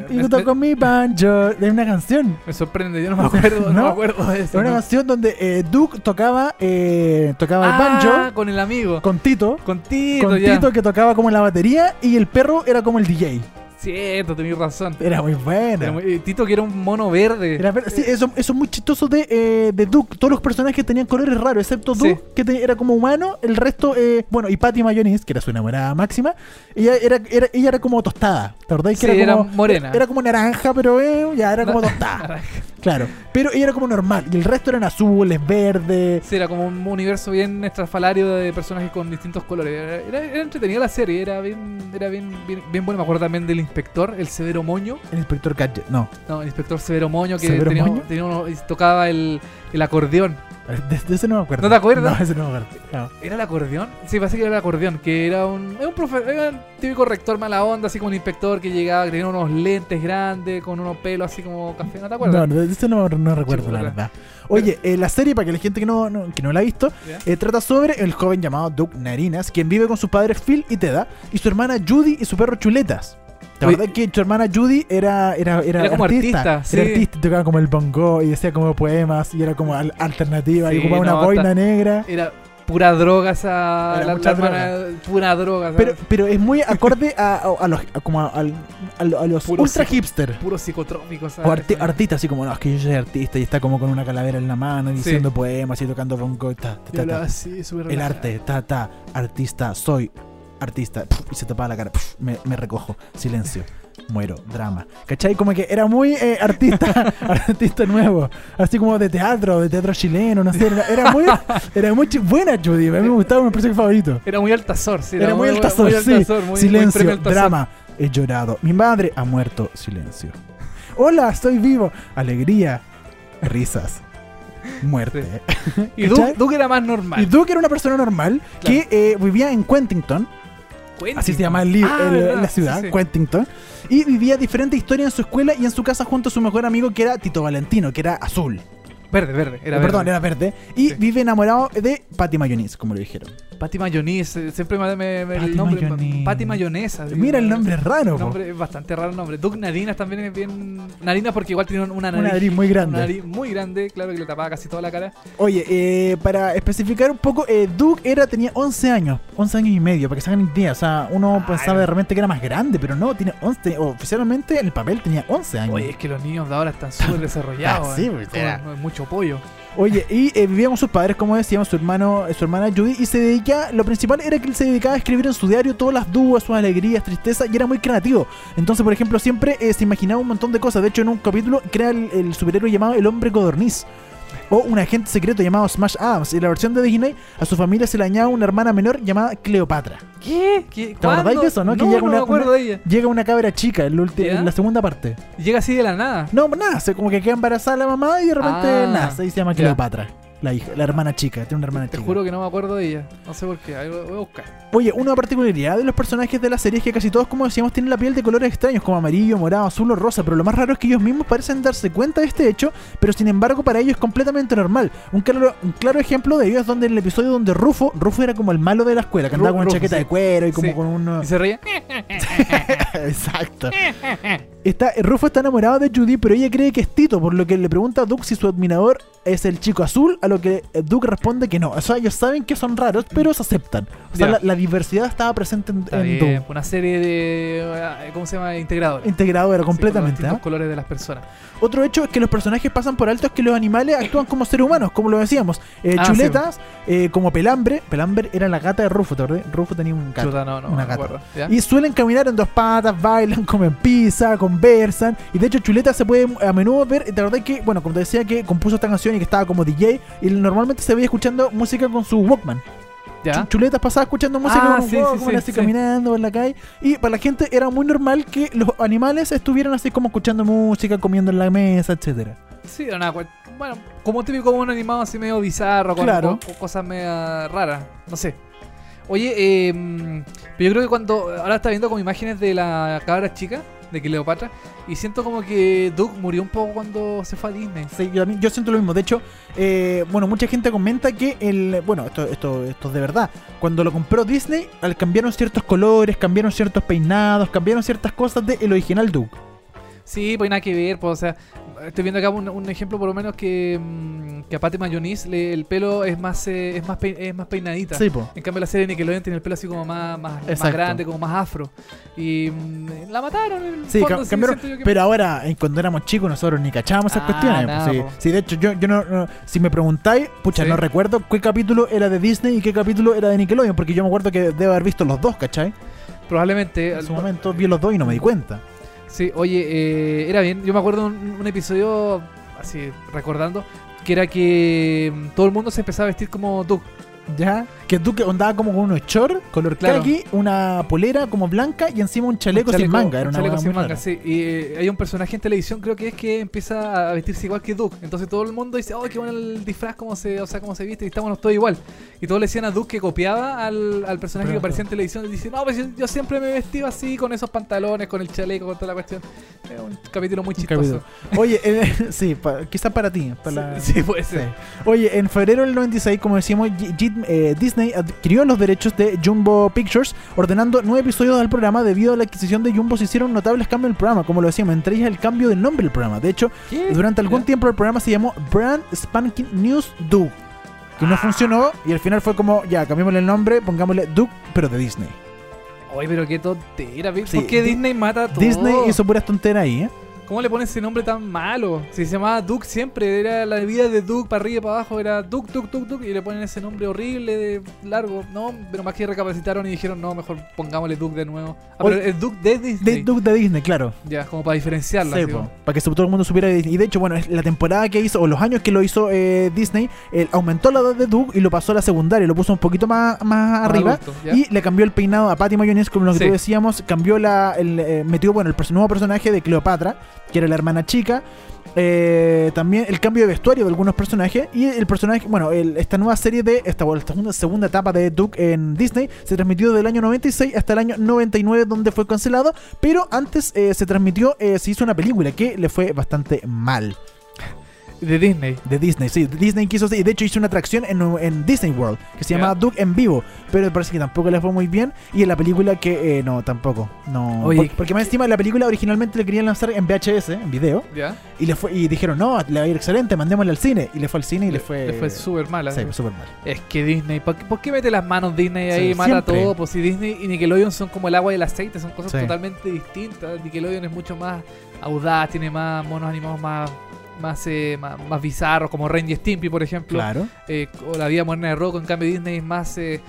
Y me, yo toco mi banjo. De una canción. me sorprende, yo no me acuerdo, no, ¿No? me acuerdo de eso. Era una no. canción donde eh, Duke tocaba, eh, tocaba el Ah, banjo con el amigo. con Tito. Con Tito, Con ya. Tito que tocaba como la batería y el perro era como el DJ. Cierto, tenías razón. Era muy buena. Era muy- eh, Tito que era un mono verde. Era ver- sí, eso, eso es muy chistoso de, eh, de Duke. Todos los personajes tenían colores raros, excepto Sí. Duke, que te- era como humano. El resto, eh, bueno, y Patty Mayonnaise, que era su enamorada máxima, ella era, era, ella era como tostada. ¿Te acordás? Que Sí, era, era como, morena. Era, como naranja, pero eh, ya era como tostada. Naranja. Claro. Pero ella era como normal. Y el resto eran azules, verdes. Sí, era como un universo bien estrafalario de personajes con distintos colores. Era, era- era entretenida la serie, era bien, era bien, bien, bien buena. Me acuerdo también del inspector, el Severo Moño. El inspector Gadget. No. No, el inspector Severo Moño que ¿Severo tenía, Moño? tenía uno- tocaba el, el acordeón. De, de ese no me acuerdo. ¿No te acuerdas? No, ese no me acuerdo. No. ¿Era el acordeón? Sí, parece que era el acordeón, que era un, era un, profe- era un típico rector mala onda, así como un inspector que llegaba, que tenía unos lentes grandes, con unos pelos así como café, ¿no te acuerdas? No, de ese no, no recuerdo, Sí, la ¿verdad? Oye, eh, la serie, para que la gente que no, no- que no la ha visto, eh, trata sobre el joven llamado Doug Narinas, quien vive con sus padres Phil y Teda, y su hermana Judy y su perro Chuletas. ¿Te Oye, acordás que su hermana Judy era, era, era, Era como artista, Era sí. artista, y tocaba como el bongo y decía como poemas y era como al- alternativa y Sí, ocupaba una boina negra. Era pura droga esa. Era la, mucha la hermana- pura droga. Pero, ¿sabes? pero es muy acorde a, a- a los, a como los Puro ultra psico- hipster. puro psicotrópico, O arti- artista, así como, no, es que yo soy artista y está como con una calavera en la mano diciendo poemas y tocando bongo. Ta, ta, Y ta, así, El relajado. arte, ta, ta, artista, soy artista. y se tapaba la cara, me, me recojo, silencio, muero, drama. ¿Cachai? Como que era muy eh, artista, artista nuevo. Así como de teatro, de teatro chileno, no sé. Era, era muy, era muy buena Judy. A mí me gustaba, mi personaje favorito. Era muy altazor, sí. Era muy altazor, muy sí. altazor, muy- muy silencio, altazor. drama. He llorado. Mi madre ha muerto. Silencio. Hola, estoy vivo. Alegría. Risas. Muerte. Y. Duke, Duke era más normal. Y Duke era una persona normal que eh, vivía en Quentington. Así se llama el Ah, la ciudad, sí, sí. Quentington. Y vivía diferentes historias en su escuela y en su casa junto a su mejor amigo que era Tito Valentino, que era azul. Verde, verde. Era Perdón, verde. era verde. Y Sí. vive enamorado de Patty Mayonnaise, como lo dijeron. Patty Mayonnaise, eh, siempre me, me- me- Patty el nombre. Mayonnaise. Patty Mayonesa. Mira el no, nombre raro, nombre es bastante raro el nombre. Duke Narinas también es bien. Narinas porque igual tiene una nariz. Una nariz muy grande. Una nariz muy grande, claro que le tapaba casi toda la cara. Oye, eh, para especificar un poco, eh, Duke era, tenía 11 años, 11 años y medio, para que se hagan idea. O sea, uno Ah, pensaba de repente que era más grande, pero no, tiene 11, oficialmente en el papel tenía 11 años. Oye, es que los niños de ahora están súper desarrollados. Ah, sí, eh. pues, era. mucho pollo. Oye, y eh, vivía con sus padres, como decíamos, su hermano, su hermana Judy, y se dedica, lo principal era que él se dedicaba a escribir en su diario todas las dudas, sus alegrías, tristezas, y era muy creativo. Entonces, por ejemplo, siempre eh, se imaginaba un montón de cosas. De hecho, en un capítulo crea el, el superhéroe llamado el hombre codorniz. O un agente secreto llamado Smash Adams. Y en la versión de Disney, a su familia se le añade una hermana menor llamada Cleopatra. ¿Qué? ¿Qué? ¿Te acordáis de eso, no? Que llega no una- me acuerdo una- de ella. Llega una cabra chica en, la ulti- ¿Ya? en la segunda parte. Llega así de la nada. No, nada, se, como que queda embarazada la mamá y de repente Ah, nace y se llama. Cleopatra. La hija, la hermana chica, tiene una hermana Te chica. juro que no me acuerdo de ella. No sé por qué. Ahí voy a buscar. Oye, una particularidad de los personajes de la serie es que casi todos, como decíamos, tienen la piel de colores extraños, como amarillo, morado, azul o rosa, pero lo más raro es que ellos mismos parecen darse cuenta de este hecho, pero sin embargo para ellos es completamente normal. Un claro, un claro ejemplo de ello es donde en el episodio donde Rufo, Rufo era como el malo de la escuela, que andaba Ru- con una chaqueta sí. de cuero y como Sí. con un... ¿Y se reía? Exacto. Está, Rufo está enamorado de Judy, pero ella cree que es Tito, por lo que le pregunta a Duke si su admirador es el chico azul, a lo que eh, Duke responde que no. O sea, ellos saben que son raros, pero se aceptan. O sea, Ya. la, la diversidad estaba presente en, en. Una serie de. eh, ¿Cómo se llama? Integradores. Integradora, completamente. Sí, con los distintos colores de las personas. Otro hecho es que los personajes pasan por alto es que los animales actúan como seres humanos, como lo decíamos. Eh, Ah, chuletas, eh, como Pelambre. Pelambre era la gata de Rufo, ¿te acordás? Rufo tenía un gato. Chuta, no, no, una gata. Y suelen caminar en dos patas, bailan, comen pizza, conversan. Y de hecho, Chuleta se puede a menudo ver. ¿Te acordás que, bueno, como te decía, que compuso esta canción y que estaba como DJ? Y normalmente se veía escuchando música con su Walkman. ¿Ya? Chu- Chuletas pasaba escuchando música Ah, con un sí, Walkman, sí, sí, así sí. caminando en la calle. Y para la gente era muy normal que los animales estuvieran así como escuchando música, comiendo en la mesa, etcétera. Sí, era una. Bueno, como típico un animado así medio bizarro, con, Claro. con- con cosas medio raras. No sé. Oye, eh, pero yo creo que cuando. Ahora está viendo como imágenes de la cabra chica, de Cleopatra, y siento como que Duke murió un poco cuando se fue a Disney. Sí, yo, siento lo mismo. De hecho, eh, bueno, mucha gente comenta que el. Bueno, esto, esto, esto es de verdad. Cuando lo compró Disney, cambiaron ciertos colores, cambiaron ciertos peinados, cambiaron ciertas cosas del original Duke. Sí, pues nada que ver, pues, o sea, estoy viendo acá un, un ejemplo por lo menos que, mm, que a Mayonis el pelo es más eh, es más pein- es más peinadita. Sí, po. En cambio la serie de Nickelodeon tiene el pelo así como más, más, grande, como más afro. Y mm, la mataron en el Sí, fondo, cambiaron, que- pero ahora, eh, cuando éramos chicos, nosotros ni cachábamos esas Ah, cuestiones. nada, sí. de hecho, yo, yo no, no- Si me preguntáis, pucha, no recuerdo qué capítulo era de Disney y qué capítulo era de Nickelodeon, porque yo me acuerdo que debo haber visto los dos, ¿cachai? Probablemente. En su momento vi los dos y no me di cuenta. Sí, oye, eh, era bien. Yo me acuerdo un, un episodio, así recordando, que era que mm, todo el mundo se empezaba a vestir como Duke. ¿Ya? Que tú que andaba como con unos shorts, color Claro. khaki, una polera como blanca y encima un chaleco, Un sin manga. Era un chaleco sin manga, sí. Y eh, hay un personaje en televisión, creo que es que empieza a vestirse igual que Duke. Entonces todo el mundo dice, oh, qué bueno el disfraz, cómo se, o sea, cómo se viste, y estamos todos igual. Y todos le decían a Duke que copiaba al, al personaje que aparecía en televisión. Y dice, no, pues yo, yo siempre me he vestido así, con esos pantalones, con el chaleco, con toda la cuestión. Es un capítulo muy chistoso. Oye, eh, sí, pa- quizás para ti. Para la- Sí, puede Sí. ser. Oye, en febrero del 96, como decíamos, G- eh, Disney adquirió los derechos de Jumbo Pictures, ordenando nueve episodios del programa. Debido a la adquisición de Jumbo, se hicieron notables cambios en el programa, como lo decíamos, entre ellas el cambio del nombre del programa. De hecho, ¿Qué? durante algún ¿Ya? tiempo el programa se llamó Brand Spanking News Duke, que Ah. no funcionó y al final fue como, ya, cambiémosle el nombre, pongámosle Duke, pero de Disney. Oye, pero qué tontera. ¿Por Sí, qué Di- Disney mata todo? Disney hizo puras tonteras ahí, ¿eh? ¿Cómo le ponen ese nombre tan malo? Si se llamaba Duke siempre, era la vida de Duke para arriba y para abajo, era Duke, Duke, Duke, Duke, y le ponen ese nombre horrible, de largo, no, pero más que recapacitaron y dijeron, no, mejor pongámosle Duke de nuevo. Ah, pero es Duke de Disney. De Duke de Disney, claro. Ya, como para diferenciarla. Sí, para que todo el mundo supiera. Y de hecho, bueno, la temporada que hizo, o los años que lo hizo eh, Disney, él aumentó la edad de Duke y lo pasó a la secundaria, lo puso un poquito más, más arriba. Y le cambió el peinado a Patty Mayonnaise, como lo que Sí. tú decíamos. Cambió la. El, eh, metió, bueno, el nuevo personaje de Cleopatra, que era la hermana chica. Eh, también el cambio de vestuario de algunos personajes. Y el personaje, bueno, esta nueva serie de. Esta, esta segunda, segunda etapa de Duke en Disney se transmitió del año 96 hasta el año 99, donde fue cancelado. Pero antes eh, se transmitió, eh, se hizo una película que le fue bastante mal. De Disney. De Disney, sí. Disney quiso hacer- y de hecho hizo una atracción en, en Disney World que se llamaba Duke en vivo, pero parece que tampoco le fue muy bien. Y en la película que eh, no, tampoco. No. Oye, Por- porque más encima la película originalmente le querían lanzar en VHS, en video, ¿Ya? y le fue y dijeron, no, le va a ir excelente, mandémosle al cine. Y le fue al cine y le, fue. Le fue súper mala. Sí, súper mal. Es que Disney, ¿por qué, por qué mete las manos Disney ahí Sí, y mata siempre. todo? Pues si Disney y Nickelodeon son como el agua y el aceite, son cosas Sí. totalmente distintas. Nickelodeon es mucho más audaz, tiene más monos animados más más, eh, más, más bizarros, como Ren y Stimpy, por ejemplo. Claro. Eh, o La vida moderna de Rocco, en cambio Disney es más, eh,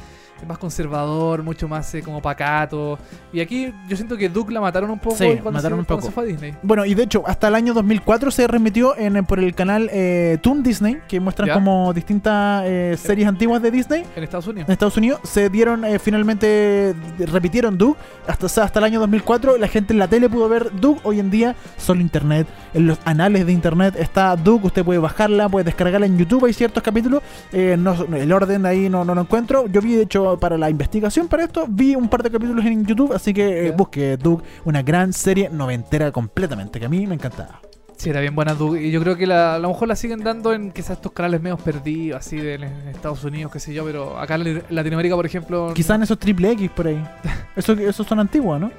más conservador, mucho más eh, como pacato. Y aquí yo siento que Duke la mataron un poco Sí, cuando, mataron se, un poco. se fue a Disney. Bueno, y de hecho, hasta el año 2004 se remitió en, por el canal eh, Toon Disney, que muestran Ya. como distintas eh, series antiguas de Disney. En Estados Unidos. en Estados Unidos se dieron eh, finalmente repitieron Duke hasta, o sea, hasta el año 2004 la gente en la tele pudo ver Duke hoy en día solo internet en los anales de internet está Duke usted puede bajarla puede descargarla en YouTube hay ciertos capítulos eh, no, el orden ahí no, no lo encuentro yo vi de hecho para la investigación para esto vi un par de capítulos en YouTube así que eh, busque Duke una gran serie noventera completamente que a mí me encantaba Sí, era bien buena Duke. Y yo creo que la- a lo mejor la siguen dando en quizás estos canales medio perdidos, así de en Estados Unidos, qué sé yo. Pero acá en Latinoamérica, por ejemplo. quizás en esos triple X por ahí esos, esos son antiguos ¿no?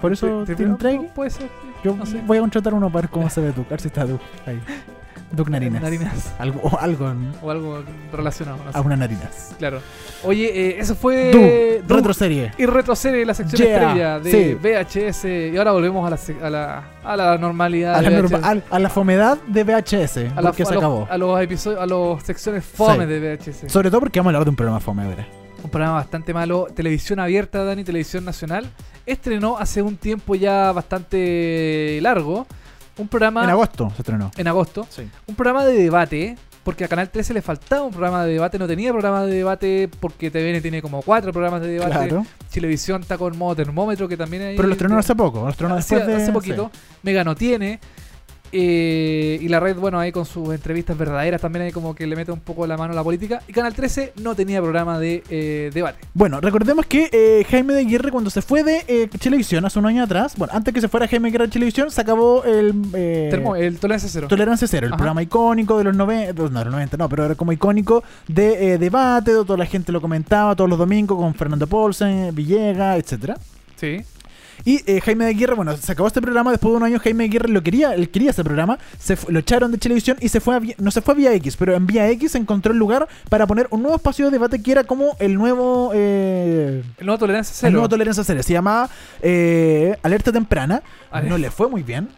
por eso triple- triple Puede ser. Yo no sé. voy a contratar uno para ver cómo se ve Duke. A ver si está Duke ahí. Duke Narinas. Narinas. Algo, o algo, O algo relacionado. No sé. a una narinas. Claro. Oye, eh, eso fue. Retroserie. Y retroserie, la sección Yeah, estrella de sí. VHS. Y ahora volvemos a la, a la, a la normalidad. A la, norma- al- a la fomedad de VHS. a, la- porque a se los, acabó. a los episodios, a los secciones fome Sí. de VHS. Sobre todo porque vamos a hablar de un programa fome ahora. un programa bastante malo. Televisión abierta, Dani, Televisión Nacional. Estrenó hace un tiempo ya bastante largo un programa En agosto se estrenó. en agosto, Sí. un programa de debate, porque a Canal 13 le faltaba un programa de debate, no tenía programa de debate porque TVN tiene como cuatro programas de debate. Claro. Chilevisión está con modo termómetro que también hay. Pero lo estrenó hace poco. Lo estrenó hace, después de. hace poquito. Mega no tiene. Eh, y la red, bueno, ahí con sus entrevistas verdaderas también hay como que le mete un poco la mano a la política. Y Canal 13 no tenía programa de eh, debate. Bueno, recordemos que eh, Jaime de Aguirre cuando se fue de Televisión hace un año atrás, bueno, antes que se fuera Jaime de Aguirre de Televisión, se acabó el... Termo- el tolerancia cero. Tolerancia Cero, el Ajá. programa icónico de los 90, no, de los 90 no, pero era como icónico de debate, toda la gente lo comentaba todos los domingos con Fernando Paulsen, Villegas, etcétera. Sí. Y eh, Jaime de Aguirre, bueno, se acabó este programa. Después de un año, Jaime de Aguirre lo quería, él quería ese programa. Se lo echaron de televisión y se fue a, no se fue a Vía X, pero en Vía X encontró el lugar para poner un nuevo espacio de debate que era como el nuevo. eh, El nuevo tolerancia el cero. nuevo Tolerancia Cero. Se llamaba eh, Alerta Temprana. Ale- No le fue muy bien.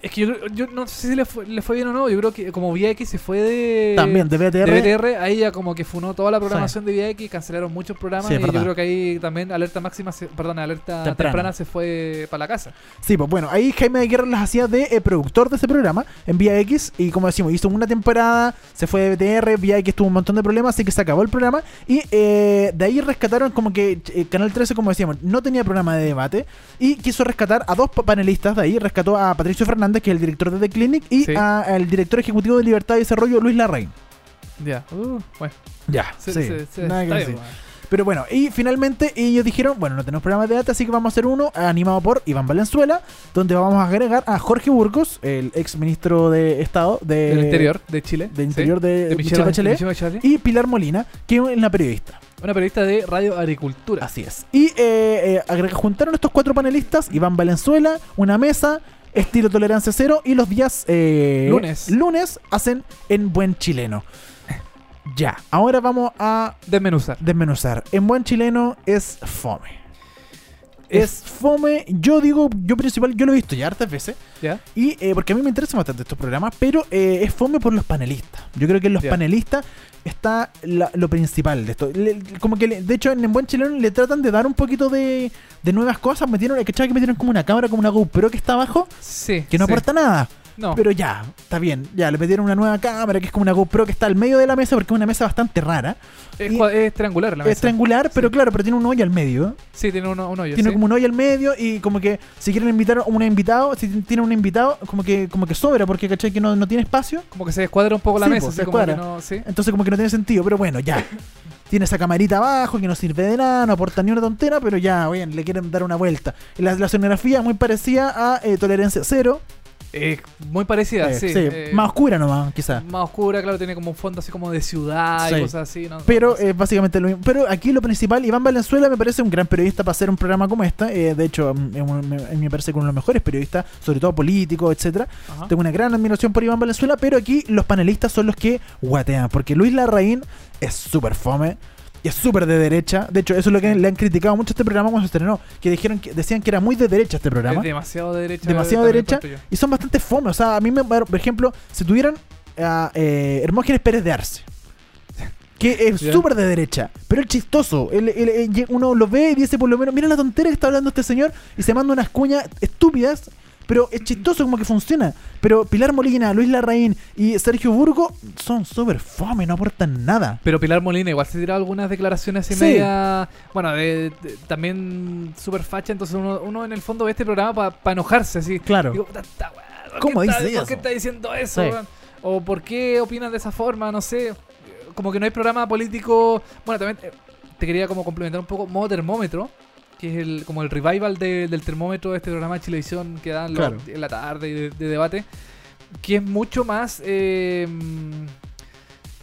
Es que yo, no sé si le fue, le fue bien o no. Yo creo que como Vía X se fue de. También de BTR. de BTR, ahí ya como que funó toda la programación de Vía X, cancelaron muchos programas Sí, y yo creo que ahí también alerta máxima, se- perdón, alerta Temprana. temprana, se fue para la casa. Sí, pues bueno, ahí Jaime de Guerra las hacía de eh, productor de ese programa en Vía X y como decimos, hizo una temporada, se fue de BTR, Vía X tuvo un montón de problemas, así que se acabó el programa y eh, de ahí rescataron como que eh, Canal 13, como decíamos, no tenía programa de debate y quiso rescatar a dos pa- panelistas de ahí, rescató a Patricio Fernández, que es el director de The Clinic, y Sí. al director ejecutivo de Libertad y Desarrollo, Luis Larraín. Ya. Uh, bueno. Ya, sí, nada que decir. bien, bueno. Pero bueno, y finalmente ellos dijeron, bueno, no tenemos programa de debate, así que vamos a hacer uno animado por Iván Valenzuela, donde vamos a agregar a Jorge Burgos, el ex ministro de Estado de, Del interior de Chile. del sí. interior de, de Michelle Bachelet, Michelle Bachelet. y Pilar Molina, que es una periodista. Una periodista de Radio Agricultura. Así es. Y eh, eh, juntaron estos cuatro panelistas, Iván Valenzuela, una mesa, estilo tolerancia cero, y los días eh, Lunes. lunes hacen en buen chileno. Ya, ahora vamos a Desmenuzar. desmenuzar. En buen chileno es fome. Es fome, yo digo, yo principal, yo lo he visto ya hartas veces. ¿Ya? Y eh, porque a mí me interesan bastante estos programas, pero eh, es fome por los panelistas. Yo creo que en los Ya. panelistas está la- lo principal de esto. Le- como que, le- de hecho, en, en Buen Chileno le tratan de dar un poquito de, de nuevas cosas. Metieron. Que metieron como una cámara, como una GoPro que está abajo, Sí. que no sí. aporta nada. No. Pero ya, está bien. Ya, le metieron una nueva cámara que es como una GoPro que está al medio de la mesa porque es una mesa bastante rara. es, y- es triangular la Es mesa. triangular, pero claro, pero tiene un hoyo al medio. Sí, tiene uno, un hoyo. tiene sí. como un hoyo al medio y como que si quieren invitar a un invitado, si tiene un invitado, como que como que sobra porque ¿cachai? que no, no tiene espacio. Como que se descuadra un poco la Sí, mesa. pues, se descuadra. no-. Entonces como que no tiene sentido, pero bueno, ya. Tiene esa camarita abajo que no sirve de nada, no aporta ni una tontera, pero ya, bien, le quieren dar una vuelta. La, la escenografía es muy parecida a eh, Tolerancia Cero. Eh, muy parecida, Eh, sí. sí, eh, más oscura nomás, quizás. más oscura, claro, tiene como un fondo así como de ciudad Sí. y cosas así. ¿no? Pero No sé. básicamente lo mismo. Pero aquí lo principal, Iván Valenzuela me parece un gran periodista para hacer un programa como este. Eh, de hecho, mm, me, parece que uno de los mejores periodistas, sobre todo políticos, etcétera. Ajá. Tengo una gran admiración por Iván Valenzuela, pero aquí los panelistas son los que guatean, porque Luis Larraín es súper fome. Es súper de derecha. De hecho, eso es lo que le han criticado mucho a este programa cuando se estrenó. Que dijeron que decían que era muy de derecha este programa. Es demasiado de derecha. demasiado también derecha. Y son bastante fome. O sea, a mí, me, por ejemplo, si tuvieran a eh, Hermógenes Pérez de Arce. Que es súper de derecha, pero es chistoso. Él- él- uno lo ve y dice, por lo menos, mira la tontera que está hablando este señor y se manda unas cuñas estúpidas, pero es chistoso como que funciona. Pero Pilar Molina, Luis Larraín y Sergio Burgo son súper fome, no aportan nada. Pero Pilar Molina igual se tiró algunas declaraciones así Sí. media. Bueno, de, de- también súper facha. Entonces uno, uno en el fondo ve este programa para enojarse. así Claro. Digo, "Puta, esta weá, ¿por ¿Cómo qué está- dice ¿Por qué está diciendo eso? Sí. O por qué opinan de esa forma, no sé. Como que no hay programa político. Bueno, también eh, te quería como complementar un poco modo termómetro. Que es el, como el revival de- del termómetro de este programa de televisión que dan los- en la tarde y de, de debate. Que es mucho más. eh,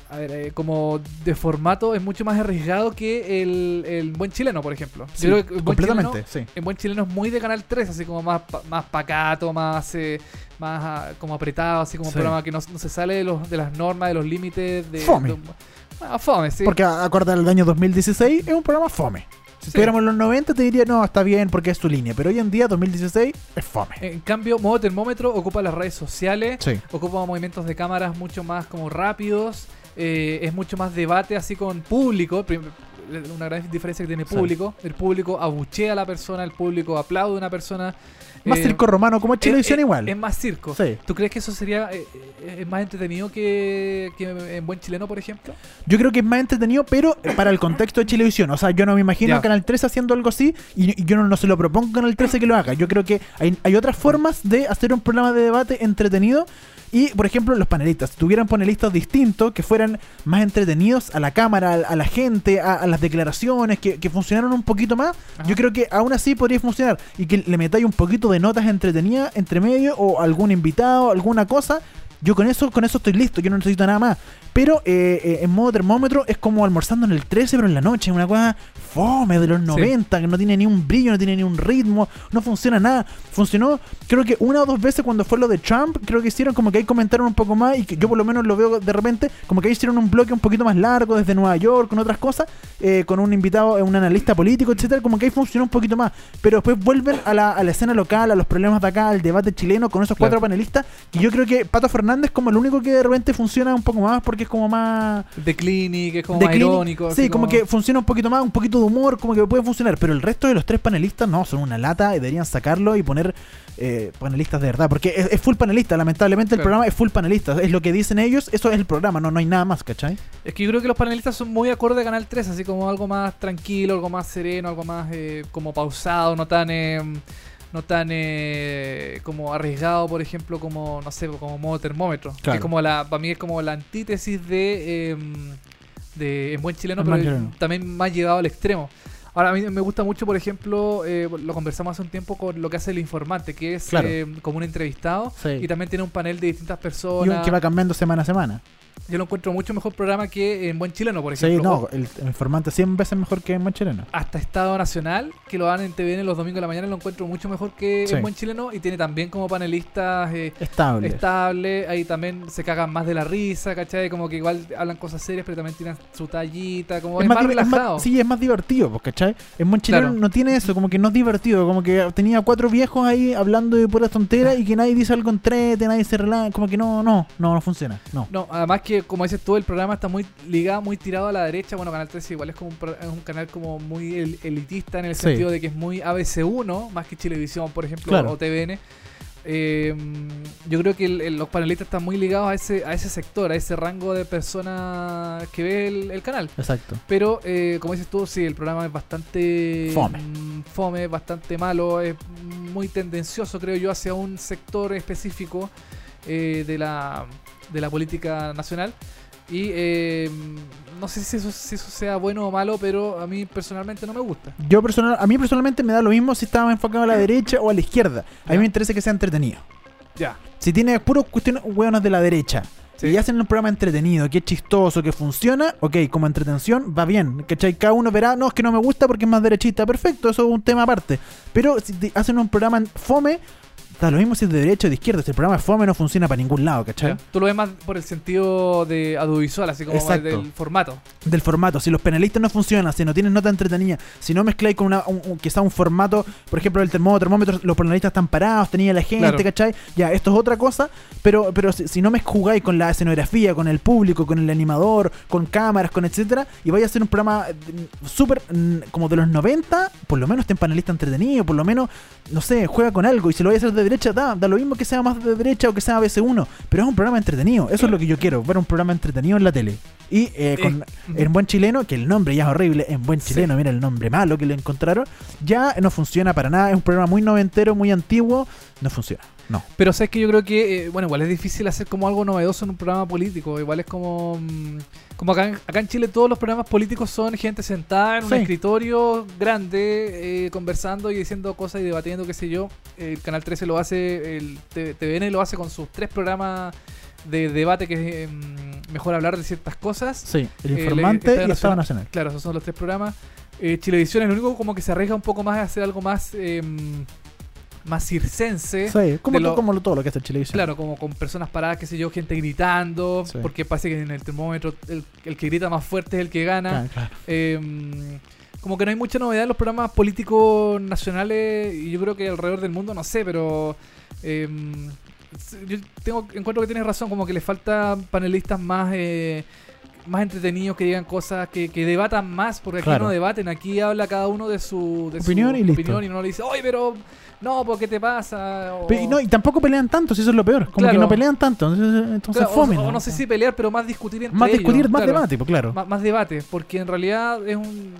a ver, eh, como de formato es mucho más arriesgado que el, el buen chileno, por ejemplo. Sí, Yo creo que el buen completamente, chileno- sí. en buen chileno es muy de Canal 3, así como más, más pacato, más, eh, más ah, como apretado, así como Sí. un programa que no, no se sale de, los, de las normas, de los límites. De, Fome. de- ah, fome, sí. Porque acuérdate del año 2016 es un programa fome. Si estuviéramos en los 90 te diría, no, está bien porque es tu línea. Pero hoy en día, 2016, es fome. En cambio, modo termómetro ocupa las redes sociales, Sí. ocupa movimientos de cámaras mucho más como rápidos, eh, es mucho más debate así con público. prim- Una gran diferencia que tiene público. El público abuchea a la persona, el público aplaude a una persona. Más eh, circo romano como es- Chilevisión es- igual. Es más circo. Sí. ¿Tú crees que eso sería eh, eh, es más entretenido que, que en Buen Chileno, por ejemplo? Yo creo que es más entretenido, pero para el contexto de Chilevisión. O sea, yo no me imagino a Canal 13 haciendo algo así y, y yo no, no se lo propongo a Canal 13 que lo haga. Yo creo que hay, hay otras formas de hacer un programa de debate entretenido. Y, por ejemplo, los panelistas. Si tuvieran panelistas distintos que fueran más entretenidos a la cámara, a, a la gente, a, a las declaraciones, que, que funcionaran un poquito más, Ajá. yo creo que aún así podría funcionar. Y que le metáis un poquito de notas entretenidas entre medio o algún invitado, alguna cosa. Yo con eso, con eso estoy listo, yo no necesito nada más. Pero eh, eh, en modo termómetro es como almorzando en el 13, pero en la noche, una cosa fome de los 90, que no tiene ni un brillo, no tiene ni un ritmo, no funciona nada. Funcionó, creo que una o dos veces cuando fue lo de Trump, creo que hicieron como que ahí comentaron un poco más y que yo por lo menos lo veo de repente, como que ahí hicieron un bloque un poquito más largo desde Nueva York, con otras cosas, eh, con un invitado, eh, un analista político, etcétera, como que ahí funcionó un poquito más. Pero después vuelven a la, a la escena local, a los problemas de acá, al debate chileno, con esos cuatro Claro. panelistas, que yo creo que Pato Fernández como el único que de repente funciona un poco más porque es como más De Clinic, es como más clinic. irónico. Sí, como que funciona un poquito más, un poquito de humor, como que puede funcionar. Pero el resto de los tres panelistas no, son una lata y deberían sacarlo y poner eh, panelistas de verdad. Porque es, es full panelista, lamentablemente el Claro. programa es full panelista. Es lo que dicen ellos, eso es el programa, no, no hay nada más, ¿cachai? Es que yo creo que los panelistas son muy acorde a Canal 3, así como algo más tranquilo, algo más sereno, algo más eh, como pausado, no tan eh, no tan eh, como arriesgado, por ejemplo, como no sé, como modo termómetro. Que es como la para mí es como la antítesis de eh, de en buen chileno, En pero chileno. también más llegado al extremo. Ahora, a mí me gusta mucho, por ejemplo, eh, lo conversamos hace un tiempo con lo que hace el informante, que es Claro. eh, como un entrevistado Sí. y también tiene un panel de distintas Y un personas. que va cambiando semana a semana. Yo lo encuentro mucho mejor programa que en Buen Chileno, por Sí, ejemplo. no, O el, el informante 100 veces mejor que en Buen Chileno. hasta Estado Nacional, que lo dan en TVN los domingos de la mañana, lo encuentro mucho mejor que Sí. en Buen Chileno y tiene también como panelistas eh, Estable. ahí también se cagan más de la risa, ¿cachai? Como que igual hablan cosas serias, pero también tienen su tallita, como es, más, es relajado. sí, es más divertido, pues, ¿cachai? En Buen Chileno Claro. no tiene eso, como que no es divertido, como que tenía cuatro viejos ahí hablando de puras tonteras y que nadie dice algo entrete, nadie se relaja, como que no, no, no, no funciona, no. No, además que, como dices tú, el programa está muy ligado, muy tirado a la derecha. Bueno, Canal 13 igual es como un, pro- es un canal como muy el- elitista en el sentido de que es muy ABC1, más que Chilevisión, por ejemplo, Claro. o TVN. Eh, yo creo que el- el- los panelistas están muy ligados a ese, a ese sector, a ese rango de personas que ve el, el canal. Exacto. Pero, eh, como dices tú, sí, el programa es bastante Fome. mm, fome, bastante malo, es muy tendencioso, creo yo, hacia un sector específico eh, de, la, de la política nacional. Y eh, no sé si eso, si eso sea bueno o malo, pero a mí personalmente no me gusta. Yo personal, a mí personalmente me da lo mismo si estaba enfocado a la derecha o a la izquierda. A mí Ya. me interesa que sea entretenido. Ya. Si tiene puros cuestiones hueonas de la derecha Sí. y hacen un programa entretenido, que es chistoso, que funciona, ok, como entretención va bien. ¿Cachai? Cada uno verá, no, es que no me gusta porque es más derechista. Perfecto, eso es un tema aparte. Pero si te- hacen un programa en fome, da lo mismo si es de derecha o de izquierda. Si el programa es fome no funciona para ningún lado, ¿cachai? Ya. Tú lo ves más por el sentido de audiovisual, así como Exacto. del formato. del formato. Si los panelistas no funcionan, si no tienes nota entretenida, si no mezcláis con una, un, un- quizá un formato, por ejemplo, el termómetro, termómetro, los panelistas están parados, tenía la gente, Claro. ¿cachai? Ya, esto es otra cosa, pero, pero si, si no me jugáis con la escenografía, con el público, con el animador, con cámaras, con etcétera, y vais a hacer un programa eh, súper mm, como de los 90, por lo menos ten panelista entretenido, por lo menos, no sé, juega con algo, y si lo vais a hacer de derecha, da, da lo mismo que sea más de derecha o que sea ABC1, pero es un programa entretenido, eso es lo que yo quiero, ver un programa entretenido en la tele. Y eh, con, en buen chileno, que el nombre ya es horrible, en buen Sí. chileno, mira el nombre malo que le encontraron, ya no funciona para nada, es un programa muy noventero, muy antiguo, no funciona. No. Pero sabes que yo creo que, eh, bueno, igual es difícil hacer como algo novedoso en un programa político. Igual es como. mm, como acá, en- acá en Chile todos los programas políticos son gente sentada en un escritorio grande, eh, conversando y diciendo cosas y debatiendo, qué sé yo. El Canal 13 lo hace, el TVN lo hace con sus tres programas de debate que es mm, mejor hablar de ciertas cosas. Sí, el Eh, informante Estado y Estado Nacional. Claro, esos son los tres programas. Eh, Chilevisión es el único como que se arriesga un poco más a hacer algo más eh, más circense. Sí, como, lo- como todo lo que hace televisión. Claro, como con personas paradas, qué sé yo, gente gritando, Sí. porque parece que en el termómetro el, el que grita más fuerte es el que gana. Claro, claro. Eh, como que no hay mucha novedad en los programas políticos nacionales y yo creo que alrededor del mundo, no sé, pero eh, yo tengo encuentro que tienes razón, como que le falta panelistas más eh, más entretenidos que digan cosas que, que debatan más, porque aquí Claro. no debaten, aquí habla cada uno de su, de su Opinión y listo. opinión y no le dice, oye, pero no, ¿por qué te pasa? O- Pe- no, y tampoco pelean tanto, si eso es lo peor. Como Claro. que no pelean tanto. Entonces, entonces Claro, o- fome, o, no sé si pelear, pero más discutir entre Más ellos, discutir, más debate, pues claro. Más debate, porque en realidad es un.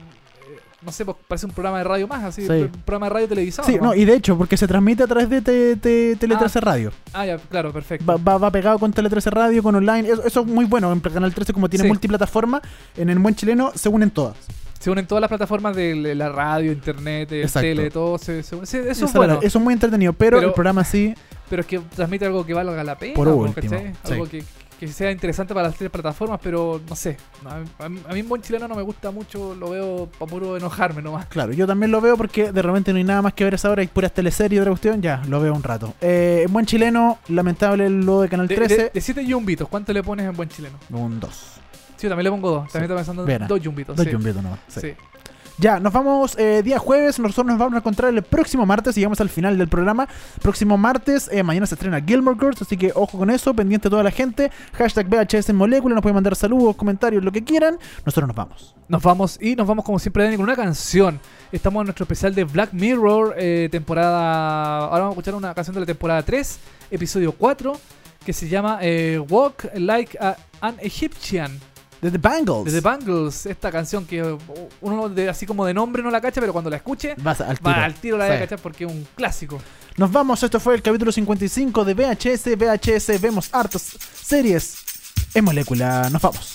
No sé, pues, parece un programa de radio más, así, Sí. un programa de radio televisado. Sí, no, y de hecho, porque se transmite a través de te- te- Tele Ah. 13 Radio. Ah, ya, claro, perfecto. Va, va- va pegado con Tele 13 Radio, con online. Eso, eso es muy bueno. En Canal 13, como tiene Sí. multiplataforma, en el buen chileno se unen todas. Se unen todas las plataformas de la radio, internet, el tele, todo. Se, se- se- eso es bueno. eso es muy entretenido, pero, Pero- el programa sí. Pero es que transmite algo que valga la pena. Por po, último. Algo que, que sea interesante para las tres plataformas, pero no sé. A, mí- a mí un buen chileno no me gusta mucho, lo veo para puro enojarme nomás. Claro, yo también lo veo porque de repente no hay nada más que ver a esa hora, hay puras teleseries y otra cuestión, ya, lo veo un rato. Eh, en buen chileno, lamentable lo de Canal De, 13, de, de siete yumbitos, ¿cuánto le pones en buen chileno? un 2. Sí, yo también le pongo dos. También Sí. estoy pensando en Vera. dos yumbitos. Dos sí. yumbitos nomás. sí. Sí. Ya, nos vamos eh, día jueves. Nosotros nos vamos a encontrar el próximo martes. Llegamos al final del programa. Próximo martes, eh, mañana se estrena Gilmore Girls. Así que ojo con eso, pendiente toda la gente. Hashtag VHS en molécula. Nos pueden mandar saludos, comentarios, lo que quieran. Nosotros nos vamos. Nos vamos y nos vamos como siempre Dani con una canción. Estamos en nuestro especial de Black Mirror, eh, temporada... Ahora vamos a escuchar una canción de la temporada 3, episodio 4, que se llama eh, Walk Like an Egyptian, De The Bangles. de The Bangles. Esta canción que uno de, así como de nombre no la cacha, pero cuando la escuche Vas al tiro. va al tiro la Sí. a cachar porque es un clásico. Nos vamos. Esto fue el capítulo 55 de VHS. VHS. Vemos hartas series en molécula. Nos vamos.